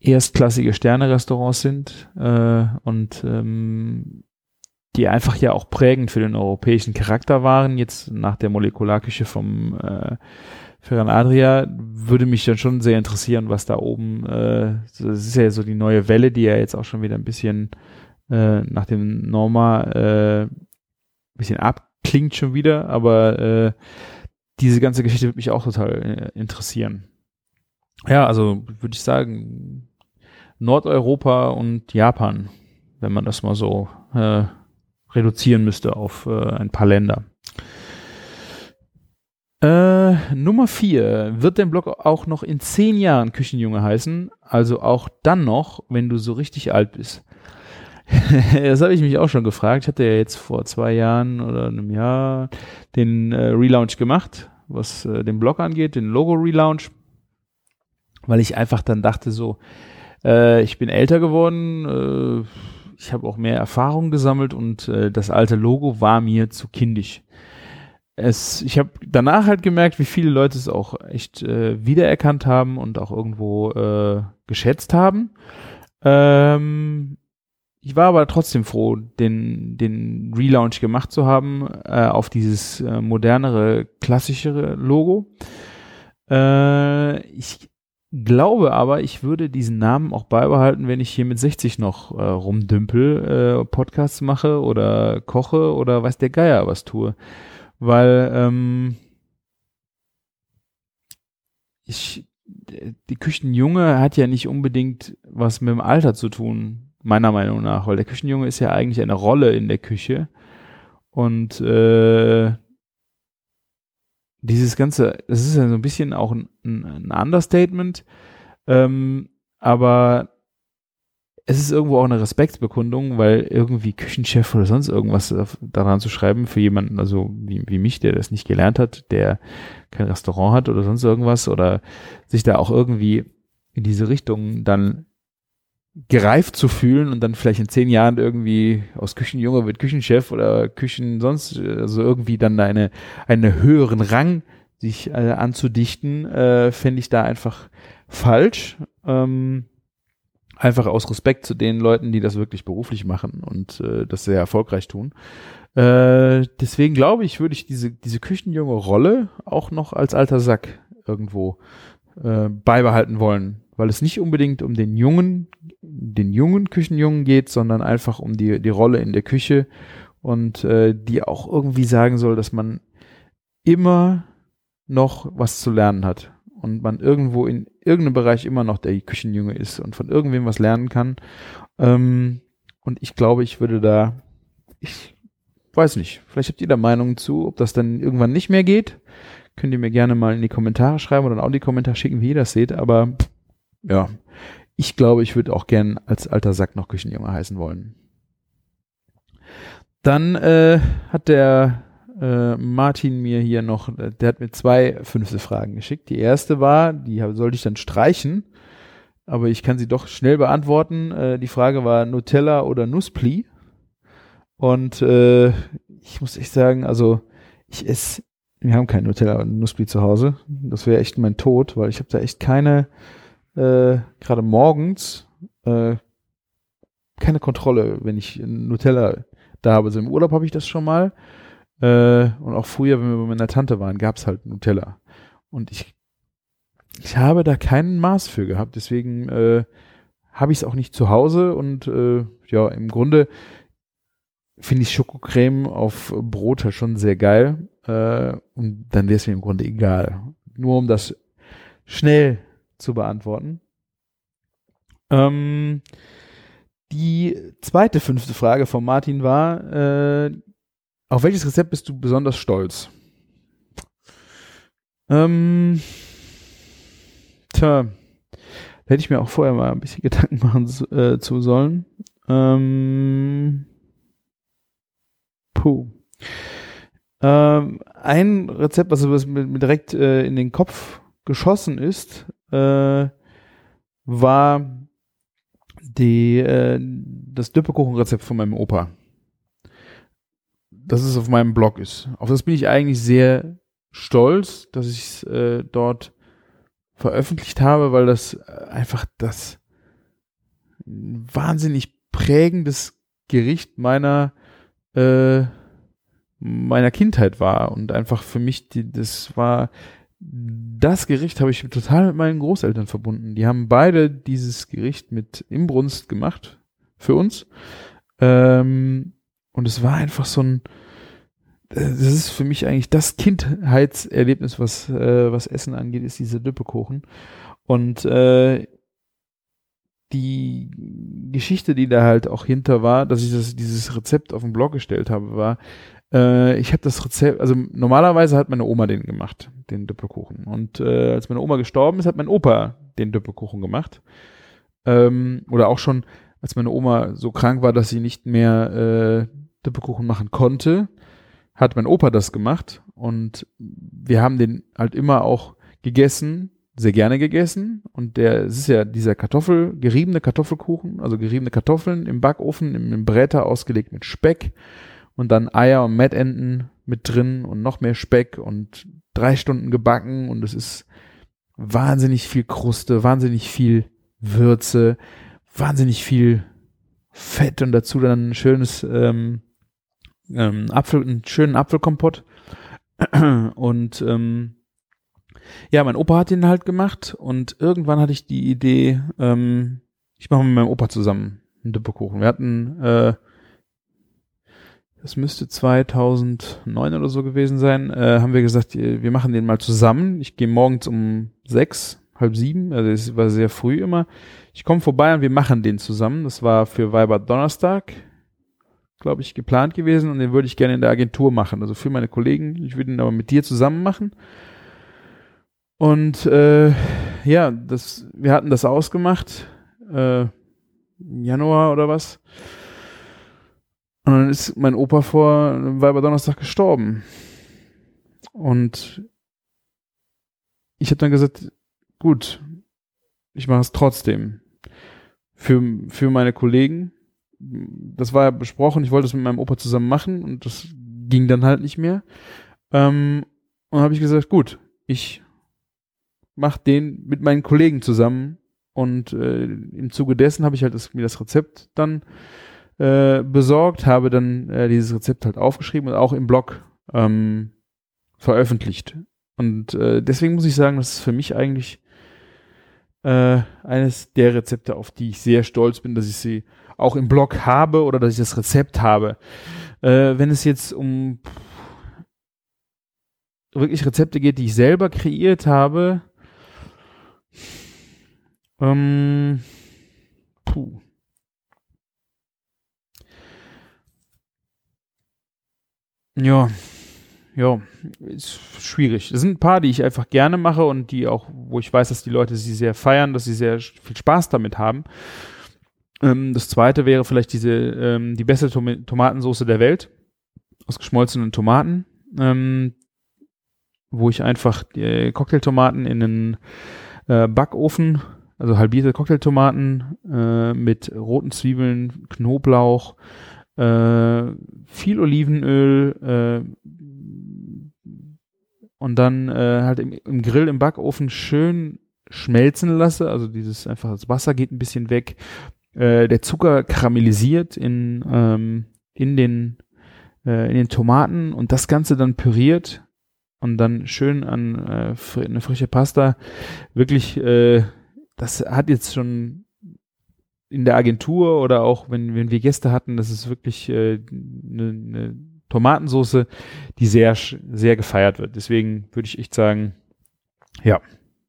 erstklassige Sterne-Restaurants sind äh, und ähm, die einfach ja auch prägend für den europäischen Charakter waren. Jetzt nach der Molekularküche vom äh, Ferran Adria würde mich dann schon sehr interessieren, was da oben, äh, das ist ja so die neue Welle, die ja jetzt auch schon wieder ein bisschen äh, nach dem Norma äh, bisschen abklingt schon wieder, aber äh, diese ganze Geschichte würde mich auch total äh, interessieren. Ja, also würde ich sagen, Nordeuropa und Japan, wenn man das mal so äh, reduzieren müsste auf äh, ein paar Länder. Äh, Nummer vier wird dein Blog auch noch in zehn Jahren Küchenjunge heißen, also auch dann noch, wenn du so richtig alt bist. *laughs* das habe ich mich auch schon gefragt. Ich hatte ja jetzt vor zwei Jahren oder einem Jahr den äh, Relaunch gemacht, was äh, den Blog angeht, den Logo-Relaunch, weil ich einfach dann dachte so, äh, ich bin älter geworden, äh, ich habe auch mehr Erfahrung gesammelt und äh, das alte Logo war mir zu kindisch es, ich habe danach halt gemerkt, wie viele Leute es auch echt äh, wiedererkannt haben und auch irgendwo äh, geschätzt haben. Ähm, ich war aber trotzdem froh, den, den Relaunch gemacht zu haben äh, auf dieses äh, modernere, klassischere Logo. Äh, ich glaube aber, ich würde diesen Namen auch beibehalten, wenn ich hier mit 60 noch äh, rumdümpel, äh, Podcasts mache oder koche oder weiß der Geier was tue. Weil ähm, ich, die Küchenjunge hat ja nicht unbedingt was mit dem Alter zu tun, meiner Meinung nach, weil der Küchenjunge ist ja eigentlich eine Rolle in der Küche. Und äh, dieses ganze, das ist ja so ein bisschen auch ein, ein Understatement, ähm, aber es ist irgendwo auch eine Respektsbekundung, weil irgendwie Küchenchef oder sonst irgendwas daran zu schreiben für jemanden, also wie, wie mich, der das nicht gelernt hat, der kein Restaurant hat oder sonst irgendwas oder sich da auch irgendwie in diese Richtung dann gereift zu fühlen und dann vielleicht in zehn Jahren irgendwie aus Küchenjunge wird Küchenchef oder Küchen sonst, also irgendwie dann eine, einen höheren Rang sich äh, anzudichten, äh, fände ich da einfach falsch. Ähm, Einfach aus Respekt zu den Leuten, die das wirklich beruflich machen und äh, das sehr erfolgreich tun. Äh, deswegen glaube ich, würde ich diese, diese küchenjunge Rolle auch noch als alter Sack irgendwo äh, beibehalten wollen, weil es nicht unbedingt um den jungen, den jungen Küchenjungen geht, sondern einfach um die, die Rolle in der Küche und äh, die auch irgendwie sagen soll, dass man immer noch was zu lernen hat und man irgendwo in irgendeinem Bereich immer noch der Küchenjunge ist und von irgendwem was lernen kann. Ähm, und ich glaube, ich würde da, ich weiß nicht, vielleicht habt ihr da Meinungen zu, ob das dann irgendwann nicht mehr geht. Könnt ihr mir gerne mal in die Kommentare schreiben oder auch die Kommentare schicken, wie ihr das seht. Aber ja, ich glaube, ich würde auch gern als alter Sack noch Küchenjunge heißen wollen. Dann äh, hat der äh, Martin mir hier noch, der hat mir zwei fünfte Fragen geschickt. Die erste war, die sollte ich dann streichen, aber ich kann sie doch schnell beantworten. Äh, die Frage war Nutella oder Nusspli. Und äh, ich muss echt sagen, also ich esse, wir haben kein Nutella und Nusspli zu Hause. Das wäre echt mein Tod, weil ich habe da echt keine, äh, gerade morgens, äh, keine Kontrolle, wenn ich Nutella da habe. Also im Urlaub habe ich das schon mal Äh, und auch früher, wenn wir bei meiner Tante waren, gab's halt Nutella. Und ich, ich habe da keinen Maß für gehabt. Deswegen äh, habe ich es auch nicht zu Hause. Und äh, ja, im Grunde finde ich Schokocreme auf Brot halt schon sehr geil. Äh, und dann wäre es mir im Grunde egal. Nur um das schnell zu beantworten. Ähm, die zweite fünfte Frage von Martin war, äh, auf welches Rezept bist du besonders stolz? Ähm, tja, hätte ich mir auch vorher mal ein bisschen *laughs* Gedanken machen äh, zu sollen. Ähm, puh. Ähm, ein Rezept, was mir direkt äh, in den Kopf geschossen ist, äh, war die, äh, das Düppekuchenrezept von meinem Opa. Dass es auf meinem Blog ist. Auf das bin ich eigentlich sehr stolz, dass ich es äh, dort veröffentlicht habe, weil das äh, einfach das wahnsinnig prägendes Gericht meiner äh, meiner Kindheit war und einfach für mich die, das war das Gericht habe ich total mit meinen Großeltern verbunden. Die haben beide dieses Gericht mit Imbrunst gemacht für uns. Ähm, und es war einfach so ein, das ist für mich eigentlich das Kindheitserlebnis, was, äh, was Essen angeht, ist diese Düppekuchen. Und äh, die Geschichte, die da halt auch hinter war, dass ich das, dieses Rezept auf den Blog gestellt habe, war, äh, ich habe das Rezept, also normalerweise hat meine Oma den gemacht, den Düppelkuchen. Und äh, als meine Oma gestorben ist, hat mein Opa den Düppelkuchen gemacht. Ähm, oder auch schon, als meine Oma so krank war, dass sie nicht mehr äh, Düppelkuchen machen konnte, hat mein Opa das gemacht. Und wir haben den halt immer auch gegessen, sehr gerne gegessen. Und der, es ist ja dieser Kartoffel, geriebene Kartoffelkuchen, also geriebene Kartoffeln im Backofen, im, im Bräter ausgelegt mit Speck und dann Eier und Mettenten mit drin und noch mehr Speck und drei Stunden gebacken und es ist wahnsinnig viel Kruste, wahnsinnig viel Würze, wahnsinnig viel Fett und dazu dann ein schönes ähm, ähm, Apfel, einen schönen Apfelkompott *clears throat* und ähm, ja, mein Opa hat den halt gemacht und irgendwann hatte ich die Idee, ähm, ich mache mit meinem Opa zusammen einen Düppekuchen. Wir hatten äh, das müsste 2009 oder so gewesen sein, äh, haben wir gesagt, äh, wir machen den mal zusammen. Ich gehe morgens um sechs, halb sieben, also es war sehr früh immer. Ich komme vorbei und wir machen den zusammen. Das war für Weiber Donnerstag, glaube ich, geplant gewesen und den würde ich gerne in der Agentur machen. Also für meine Kollegen. Ich würde ihn aber mit dir zusammen machen. Und äh, ja, das, wir hatten das ausgemacht, äh, Januar oder was. Und dann ist mein Opa vor Donnerstag gestorben. Und ich habe dann gesagt, gut, ich mache es trotzdem. Für, für meine Kollegen. Das war ja besprochen, ich wollte es mit meinem Opa zusammen machen und das ging dann halt nicht mehr. Ähm, und habe ich gesagt, gut, ich mache den mit meinen Kollegen zusammen und äh, im Zuge dessen habe ich halt das, mir das Rezept dann äh, besorgt, habe dann äh, dieses Rezept halt aufgeschrieben und auch im Blog ähm, veröffentlicht. Und äh, deswegen muss ich sagen, das ist für mich eigentlich äh, eines der Rezepte, auf die ich sehr stolz bin, dass ich sie auch im Blog habe oder dass ich das Rezept habe. Äh, wenn es jetzt um wirklich Rezepte geht, die ich selber kreiert habe, ähm, puh. Ja, ja, ist schwierig. Es sind ein paar, die ich einfach gerne mache und die auch, wo ich weiß, dass die Leute sie sehr feiern, dass sie sehr viel Spaß damit haben. Ähm, das zweite wäre vielleicht diese, ähm, die beste Tom Tomatensauce der Welt aus geschmolzenen Tomaten, ähm, wo ich einfach die Cocktailtomaten in einen äh, Backofen, also halbierte Cocktailtomaten äh, mit roten Zwiebeln, Knoblauch, äh, viel Olivenöl äh, und dann äh, halt im, im, Grill im Backofen schön schmelzen lasse. Also dieses einfach das Wasser geht ein bisschen weg. Äh, der Zucker karamellisiert in, ähm, in den äh, in den Tomaten und das Ganze dann püriert und dann schön an äh, fr eine frische Pasta. Wirklich, äh, das hat jetzt schon in der Agentur oder auch wenn, wenn wir Gäste hatten, das ist wirklich eine äh, ne, ne Tomatensauce, die sehr, sehr gefeiert wird. Deswegen würde ich echt sagen, ja,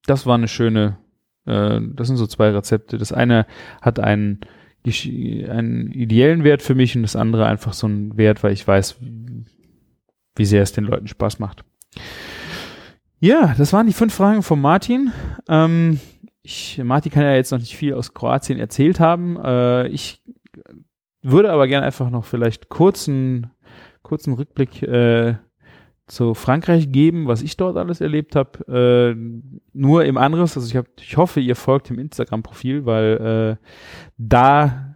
das war eine schöne, äh, das sind so zwei Rezepte. Das eine hat einen, einen ideellen Wert für mich und das andere einfach so einen Wert, weil ich weiß, wie sehr es den Leuten Spaß macht. Ja, das waren die fünf Fragen von Martin. Ähm, ich, Martin kann ja jetzt noch nicht viel aus Kroatien erzählt haben. Äh, ich würde aber gerne einfach noch vielleicht kurzen, kurzen Rückblick äh, zu Frankreich geben, was ich dort alles erlebt habe. Äh, nur im Anderes, also ich, hab, ich hoffe, ihr folgt dem Instagram-Profil, weil äh, da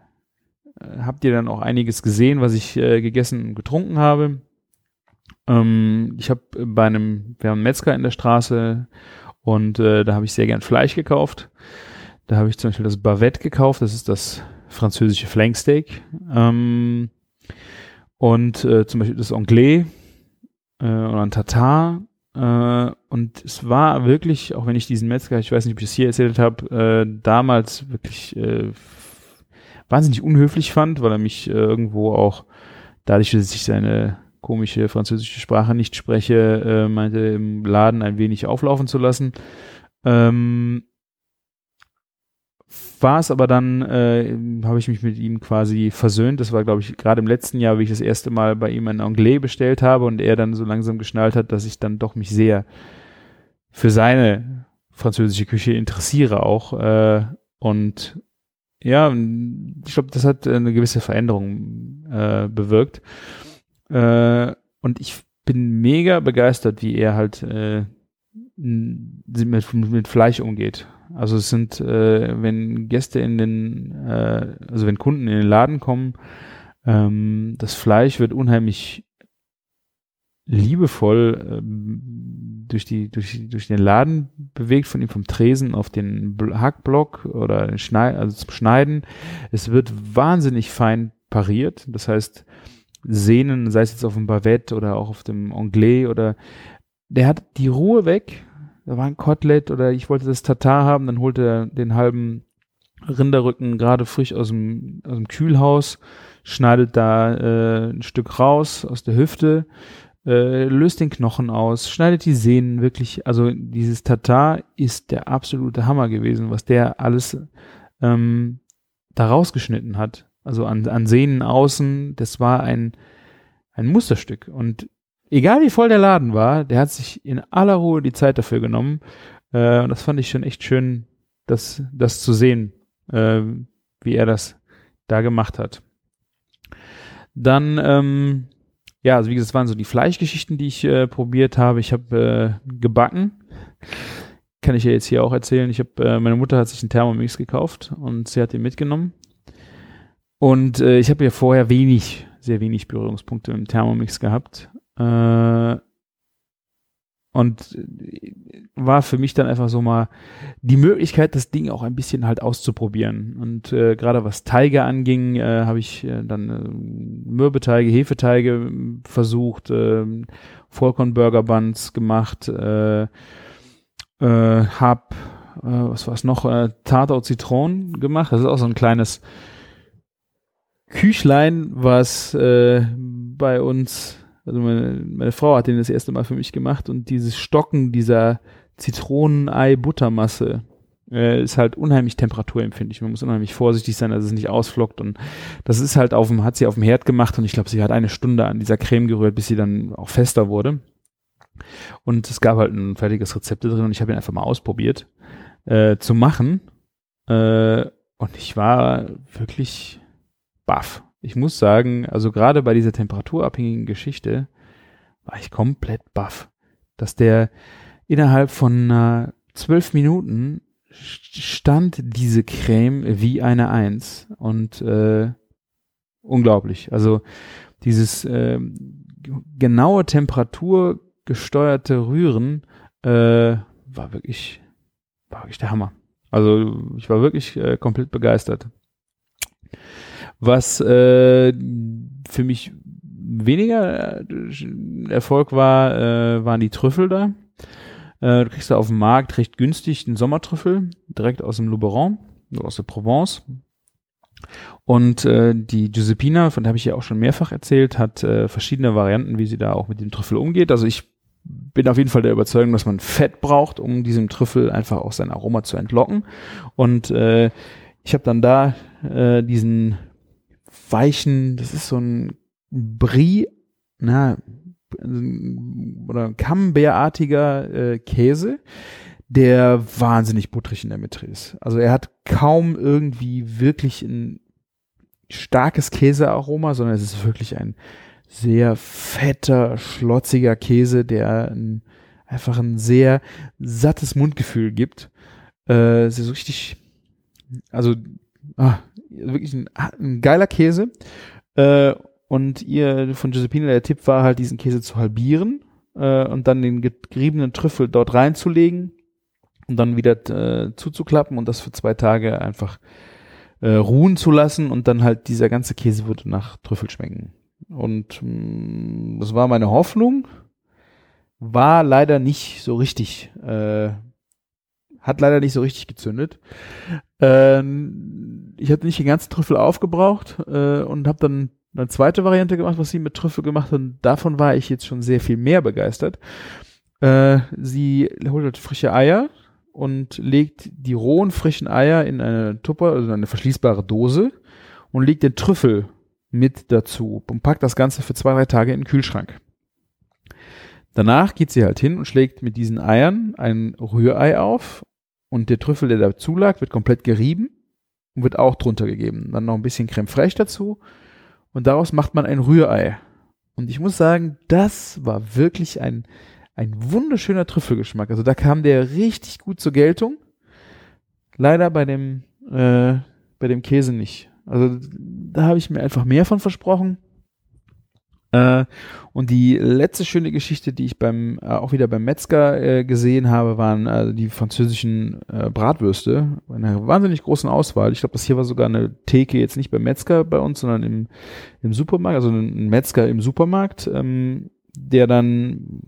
äh, habt ihr dann auch einiges gesehen, was ich äh, gegessen und getrunken habe. Ähm, ich habe bei einem, wir haben einen Metzger in der Straße und äh, da habe ich sehr gern Fleisch gekauft. Da habe ich zum Beispiel das Bavette gekauft, das ist das französische Flanksteak. Ähm, und äh, zum Beispiel das Anglais äh, oder ein Tatar. Äh, und es war wirklich, auch wenn ich diesen Metzger, ich weiß nicht, ob ich es hier erzählt habe, äh, damals wirklich äh, wahnsinnig unhöflich fand, weil er mich äh, irgendwo auch dadurch, dass ich seine komische französische Sprache nicht spreche, äh, meinte im Laden ein wenig auflaufen zu lassen. Ähm, es aber dann, äh, habe ich mich mit ihm quasi versöhnt. Das war, glaube ich, gerade im letzten Jahr, wie ich das erste Mal bei ihm ein Anglais bestellt habe und er dann so langsam geschnallt hat, dass ich dann doch mich sehr für seine französische Küche interessiere auch. Äh, und ja, ich glaube, das hat eine gewisse Veränderung äh, bewirkt. Äh, und ich bin mega begeistert, wie er halt äh, mit, mit Fleisch umgeht. Also es sind, äh, wenn Gäste in den, äh, also wenn Kunden in den Laden kommen, ähm, das Fleisch wird unheimlich liebevoll ähm, durch die durch durch den Laden bewegt von ihm vom Tresen auf den Hackblock oder Schneid, also zum Schneiden. Es wird wahnsinnig fein pariert. Das heißt, Sehnen, sei es jetzt auf dem Bavette oder auch auf dem Anglais oder der hat die Ruhe weg. Da war ein Kotelett oder ich wollte das Tatar haben, dann holte er den halben Rinderrücken gerade frisch aus dem, aus dem Kühlhaus, schneidet da äh, ein Stück raus aus der Hüfte, äh, löst den Knochen aus, schneidet die Sehnen wirklich, also dieses Tatar ist der absolute Hammer gewesen, was der alles ähm, da rausgeschnitten hat also an, an Sehnen außen, das war ein, ein Musterstück. Und egal wie voll der Laden war, der hat sich in aller Ruhe die Zeit dafür genommen. Äh, und das fand ich schon echt schön, das, das zu sehen, äh, wie er das da gemacht hat. Dann, ähm, ja, also wie gesagt, das waren so die Fleischgeschichten, die ich äh, probiert habe. Ich habe äh, gebacken. Kann ich ja jetzt hier auch erzählen. Ich habe, äh, meine Mutter hat sich einen Thermomix gekauft und sie hat ihn mitgenommen. Und äh, ich habe ja vorher wenig, sehr wenig Berührungspunkte im Thermomix gehabt. Äh, und äh, war für mich dann einfach so mal die Möglichkeit, das Ding auch ein bisschen halt auszuprobieren. Und äh, gerade was Teige anging, äh, habe ich äh, dann äh, Mürbeteige, Hefeteige versucht, äh, Vollkornburger Buns gemacht, äh, äh, hab, äh, was war es noch, äh, Tartar Zitronen gemacht. Das ist auch so ein kleines Küchlein, was äh, bei uns, also meine, meine Frau hat den das erste Mal für mich gemacht und dieses Stocken dieser Zitronenei-Buttermasse äh, ist halt unheimlich temperaturempfindlich. Man muss unheimlich vorsichtig sein, dass es nicht ausflockt und das ist halt auf dem, hat sie auf dem Herd gemacht und ich glaube, sie hat eine Stunde an dieser Creme gerührt, bis sie dann auch fester wurde. Und es gab halt ein fertiges Rezept drin und ich habe ihn einfach mal ausprobiert äh, zu machen. Äh, und ich war wirklich baff. Ich muss sagen, also gerade bei dieser temperaturabhängigen Geschichte war ich komplett baff, dass der innerhalb von äh, zwölf Minuten stand diese Creme wie eine Eins und äh, unglaublich. Also dieses äh, genaue Temperatur gesteuerte Rühren äh, war wirklich war wirklich der Hammer. Also ich war wirklich äh, komplett begeistert. Was äh, für mich weniger äh, Erfolg war, äh, waren die Trüffel da. Äh, du kriegst da auf dem Markt recht günstig einen Sommertrüffel, direkt aus dem Luberon, aus der Provence. Und äh, die Giuseppina, von der habe ich ja auch schon mehrfach erzählt, hat äh, verschiedene Varianten, wie sie da auch mit dem Trüffel umgeht. Also ich bin auf jeden Fall der Überzeugung, dass man Fett braucht, um diesem Trüffel einfach auch sein Aroma zu entlocken. Und äh, ich habe dann da äh, diesen weichen, das ist so ein Brie, na, oder Camembert-artiger äh, Käse, der wahnsinnig butterig in der Mitte ist. Also er hat kaum irgendwie wirklich ein starkes Käsearoma, sondern es ist wirklich ein sehr fetter, schlotziger Käse, der ein, einfach ein sehr sattes Mundgefühl gibt. Äh, so richtig, also ah, wirklich ein, ein, geiler Käse. Äh, und ihr von Giuseppina der Tipp war halt, diesen Käse zu halbieren äh, und dann den geriebenen Trüffel dort reinzulegen und dann wieder äh, zuzuklappen und das für zwei Tage einfach äh, ruhen zu lassen und dann halt dieser ganze Käse würde nach Trüffel schmecken. Und mh, mm, das war meine Hoffnung. War leider nicht so richtig, äh, hat leider nicht so richtig gezündet. Ähm, ich hatte nicht den ganzen Trüffel aufgebraucht äh, und habe dann eine zweite Variante gemacht, was sie mit Trüffel gemacht hat. Davon war ich jetzt schon sehr viel mehr begeistert. Äh, sie holt halt frische Eier und legt die rohen frischen Eier in eine Tupper, also eine verschließbare Dose und legt den Trüffel mit dazu und packt das Ganze für zwei, drei Tage in den Kühlschrank. Danach geht sie halt hin und schlägt mit diesen Eiern ein Rührei auf und der Trüffel, der dazu lag, wird komplett gerieben und wird auch drunter gegeben. Dann noch ein bisschen Creme fraiche dazu und daraus macht man ein Rührei. Und ich muss sagen, das war wirklich ein, ein wunderschöner Trüffelgeschmack. Also da kam der richtig gut zur Geltung. Leider bei dem, äh, bei dem Käse nicht. Also da habe ich mir einfach mehr von versprochen. Äh, und die letzte schöne Geschichte, die ich beim äh, auch wieder beim Metzger äh, gesehen habe, waren äh, die französischen äh, Bratwürste. Eine wahnsinnig großen Auswahl. Ich glaube, das hier war sogar eine Theke jetzt nicht beim Metzger bei uns, sondern im, im Supermarkt, also ein Metzger im Supermarkt, ähm, der dann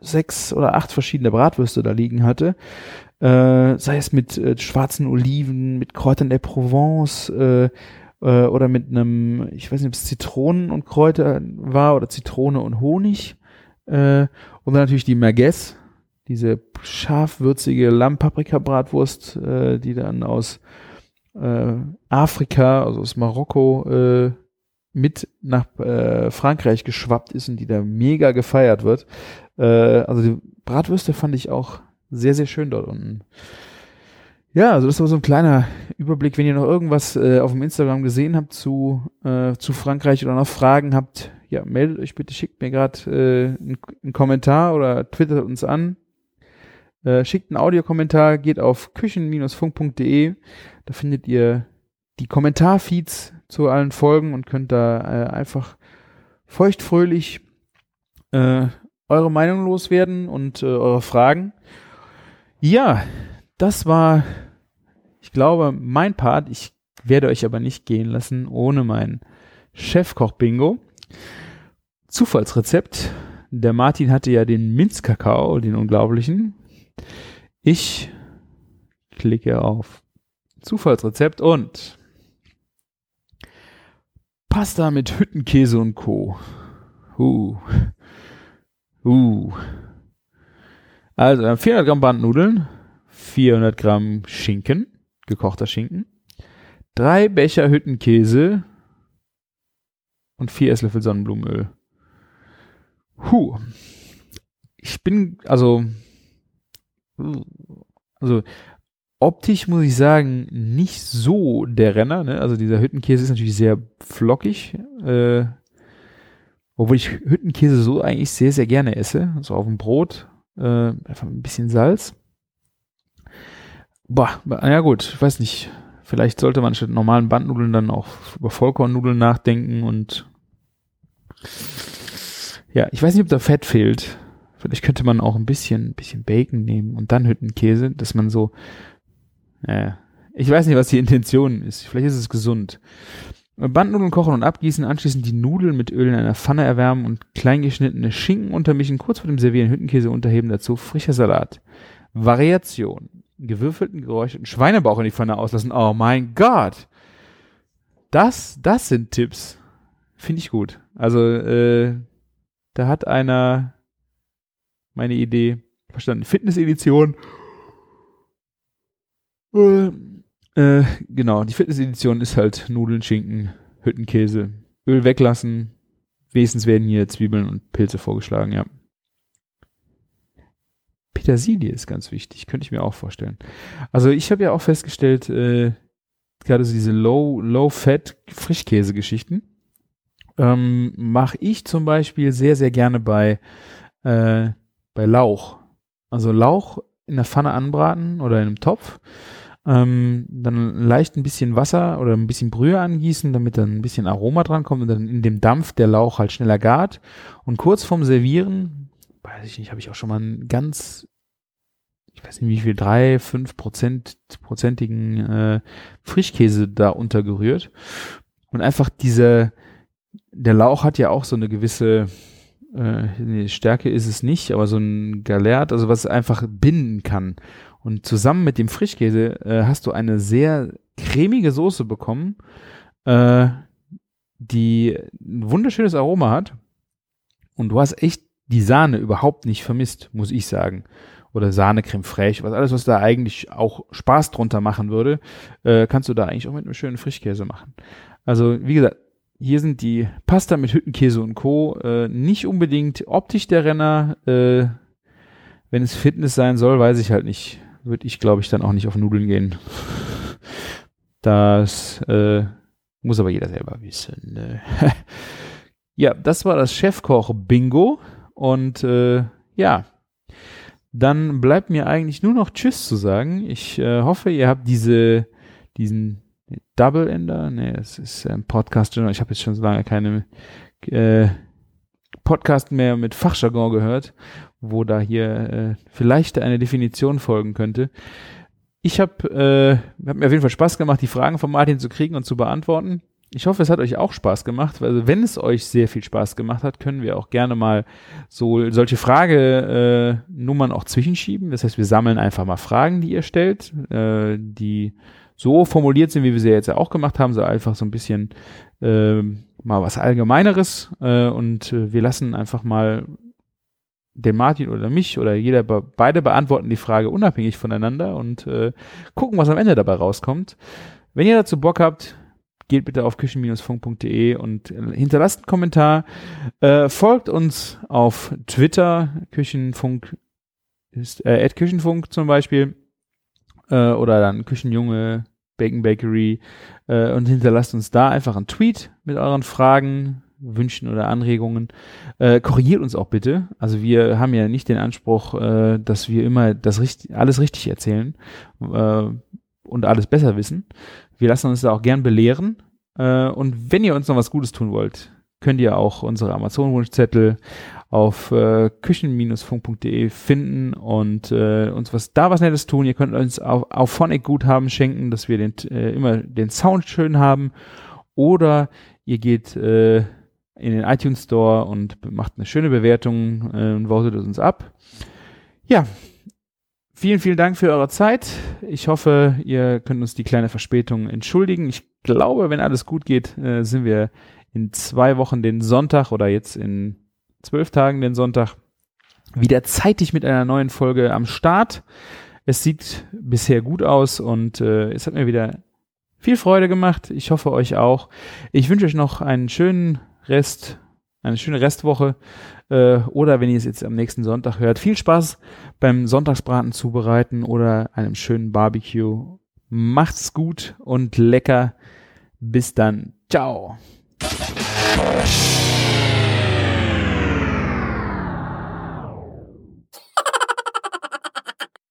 sechs oder acht verschiedene Bratwürste da liegen hatte sei es mit schwarzen Oliven, mit Kräutern der Provence äh, oder mit einem, ich weiß nicht, ob es Zitronen und Kräuter war oder Zitrone und Honig. Äh, und dann natürlich die Merguez, diese scharfwürzige Lammpaprika-Bratwurst, äh, die dann aus äh, Afrika, also aus Marokko, äh, mit nach äh, Frankreich geschwappt ist und die da mega gefeiert wird. Äh, also die Bratwürste fand ich auch sehr, sehr schön dort unten. Ja, also das war so ein kleiner Überblick. Wenn ihr noch irgendwas äh, auf dem Instagram gesehen habt zu, äh, zu Frankreich oder noch Fragen habt, ja, meldet euch bitte, schickt mir gerade äh, einen, einen Kommentar oder twittert uns an. Äh, schickt einen Audiokommentar, geht auf küchen-funk.de. Da findet ihr die Kommentarfeeds zu allen Folgen und könnt da äh, einfach feuchtfröhlich äh, eure Meinung loswerden und eure Fragen. Ja, das war, ich glaube, mein Part. Ich werde euch aber nicht gehen lassen ohne mein Chefkoch-Bingo. Zufallsrezept. Der Martin hatte ja den Minzkakao, den unglaublichen. Ich klicke auf Zufallsrezept und Pasta mit Hüttenkäse und Co. Uh. Uh. Also 400 Gramm Bandnudeln, 400 Gramm Schinken, gekochter Schinken, drei Becher Hüttenkäse und vier Esslöffel Sonnenblumenöl. Huh. Ich bin, also, also, optisch muss ich sagen, nicht so der Renner, ne? Also dieser Hüttenkäse ist natürlich sehr flockig, äh, obwohl ich Hüttenkäse so eigentlich sehr, sehr gerne esse. So auf dem Brot äh, einfach ein bisschen Salz. Boah, ja gut, ich weiß nicht. Vielleicht sollte man statt normalen Bandnudeln dann auch über Vollkornnudeln nachdenken und ja, ich weiß nicht, ob da Fett fehlt. Vielleicht könnte man auch ein bisschen, bisschen Bacon nehmen und dann Hüttenkäse, dass man so, äh, ich weiß nicht, was die Intention ist. Vielleicht ist es gesund. Bandnudeln kochen und abgießen, anschließend die Nudeln mit Öl in einer Pfanne erwärmen und kleingeschnittene Schinken untermischen, kurz vor dem Servieren Hüttenkäse unterheben, dazu frischer Salat. Variation. Gewürfelten, geräucherten Schweinebauch in die Pfanne auslassen. Oh mein Gott! Das, das sind Tipps. Finde ich gut. Also, äh, da hat einer meine Idee verstanden. Fitness-Edition. Äh, äh, genau, die Fitness-Edition ist halt Nudeln, Schinken, Hüttenkäse, Öl weglassen. Wenigstens werden hier Zwiebeln und Pilze vorgeschlagen, ja. Petersilie ist ganz wichtig, könnte ich mir auch vorstellen. Also ich habe ja auch festgestellt, äh, gerade so diese Low, Low-Fat Frischkäse-Geschichten ähm, mache ich zum Beispiel sehr, sehr gerne bei, äh, bei Lauch. Also Lauch in der Pfanne anbraten oder in einem Topf. Ähm, dann leicht ein bisschen Wasser oder ein bisschen Brühe angießen, damit dann ein bisschen Aroma dran kommt und dann in dem Dampf der Lauch halt schneller gart. Und kurz vorm Servieren, weiß ich nicht, habe ich auch schon mal einen ganz, ich weiß nicht wie viel, drei, fünf Prozent, prozentigen äh, Frischkäse da untergerührt. Und einfach diese, der Lauch hat ja auch so eine gewisse äh, Stärke ist es nicht, aber so ein Galert, also was einfach binden kann. Und zusammen mit dem Frischkäse äh, hast du eine sehr cremige Soße bekommen, äh, die ein wunderschönes Aroma hat. Und du hast echt die Sahne überhaupt nicht vermisst, muss ich sagen. Oder Sahne Creme fraiche, was alles, was da eigentlich auch Spaß drunter machen würde, äh, kannst du da eigentlich auch mit einem schönen Frischkäse machen. Also, wie gesagt, hier sind die Pasta mit Hüttenkäse und Co. Äh, nicht unbedingt optisch der Renner. Äh, wenn es Fitness sein soll, weiß ich halt nicht. Würde ich, glaube ich, dann auch nicht auf Nudeln gehen. Das äh, muss aber jeder selber wissen. Ne? *laughs* ja, das war das Chefkoch-Bingo. Und äh, ja, dann bleibt mir eigentlich nur noch Tschüss zu sagen. Ich äh, hoffe, ihr habt diese, diesen Double Ender? Nee, es ist ein Podcast. Ich habe jetzt schon so lange keine äh, Podcast mehr mit Fachjargon gehört, wo da hier äh, vielleicht eine Definition folgen könnte. Ich habe äh, hab mir auf jeden Fall Spaß gemacht, die Fragen von Martin zu kriegen und zu beantworten. Ich hoffe, es hat euch auch Spaß gemacht. Also wenn es euch sehr viel Spaß gemacht hat, können wir auch gerne mal so solche Fragenummern äh, auch zwischenschieben. Das heißt, wir sammeln einfach mal Fragen, die ihr stellt, äh, die so formuliert sind, wie wir sie jetzt ja auch gemacht haben, so einfach so ein bisschen äh, mal was Allgemeineres äh, und äh, wir lassen einfach mal den Martin oder mich oder jeder beide beantworten die Frage unabhängig voneinander und äh, gucken, was am Ende dabei rauskommt. Wenn ihr dazu Bock habt, geht bitte auf küchen-funk.de und hinterlasst einen Kommentar. Äh, folgt uns auf Twitter, Küchenfunk ist äh, Küchenfunk zum Beispiel äh, oder dann Küchenjunge, Bacon Bakery äh, und hinterlasst uns da einfach einen Tweet mit euren Fragen, Wünschen oder Anregungen. Äh, korrigiert uns auch bitte. Also wir haben ja nicht den Anspruch, äh, dass wir immer das richtig, alles richtig erzählen äh, und alles besser wissen. Wir lassen uns da auch gern belehren. Äh, und wenn ihr uns noch was Gutes tun wollt, könnt ihr auch unsere Amazon-Wunschzettel auf äh, küchen-funk.de finden und äh, uns was da was Nettes tun. Ihr könnt uns auf, auf Phonic Guthaben schenken, dass wir den, äh, immer den Sound schön haben. Oder ihr geht äh, in den iTunes Store und macht eine schöne Bewertung äh, und votet uns ab. Ja, vielen, vielen Dank für eure Zeit. Ich hoffe, ihr könnt uns die kleine Verspätung entschuldigen. Ich glaube, wenn alles gut geht, äh, sind wir in zwei Wochen den Sonntag oder jetzt in zwölf Tagen den Sonntag wieder zeitig mit einer neuen Folge am Start. Es sieht bisher gut aus und äh, es hat mir wieder viel Freude gemacht. Ich hoffe euch auch. Ich wünsche euch noch einen schönen Rest, eine schöne Restwoche. Äh, oder wenn ihr es jetzt am nächsten Sonntag hört, viel Spaß beim Sonntagsbraten zubereiten oder einem schönen Barbecue. Macht's gut und lecker. Bis dann. Ciao.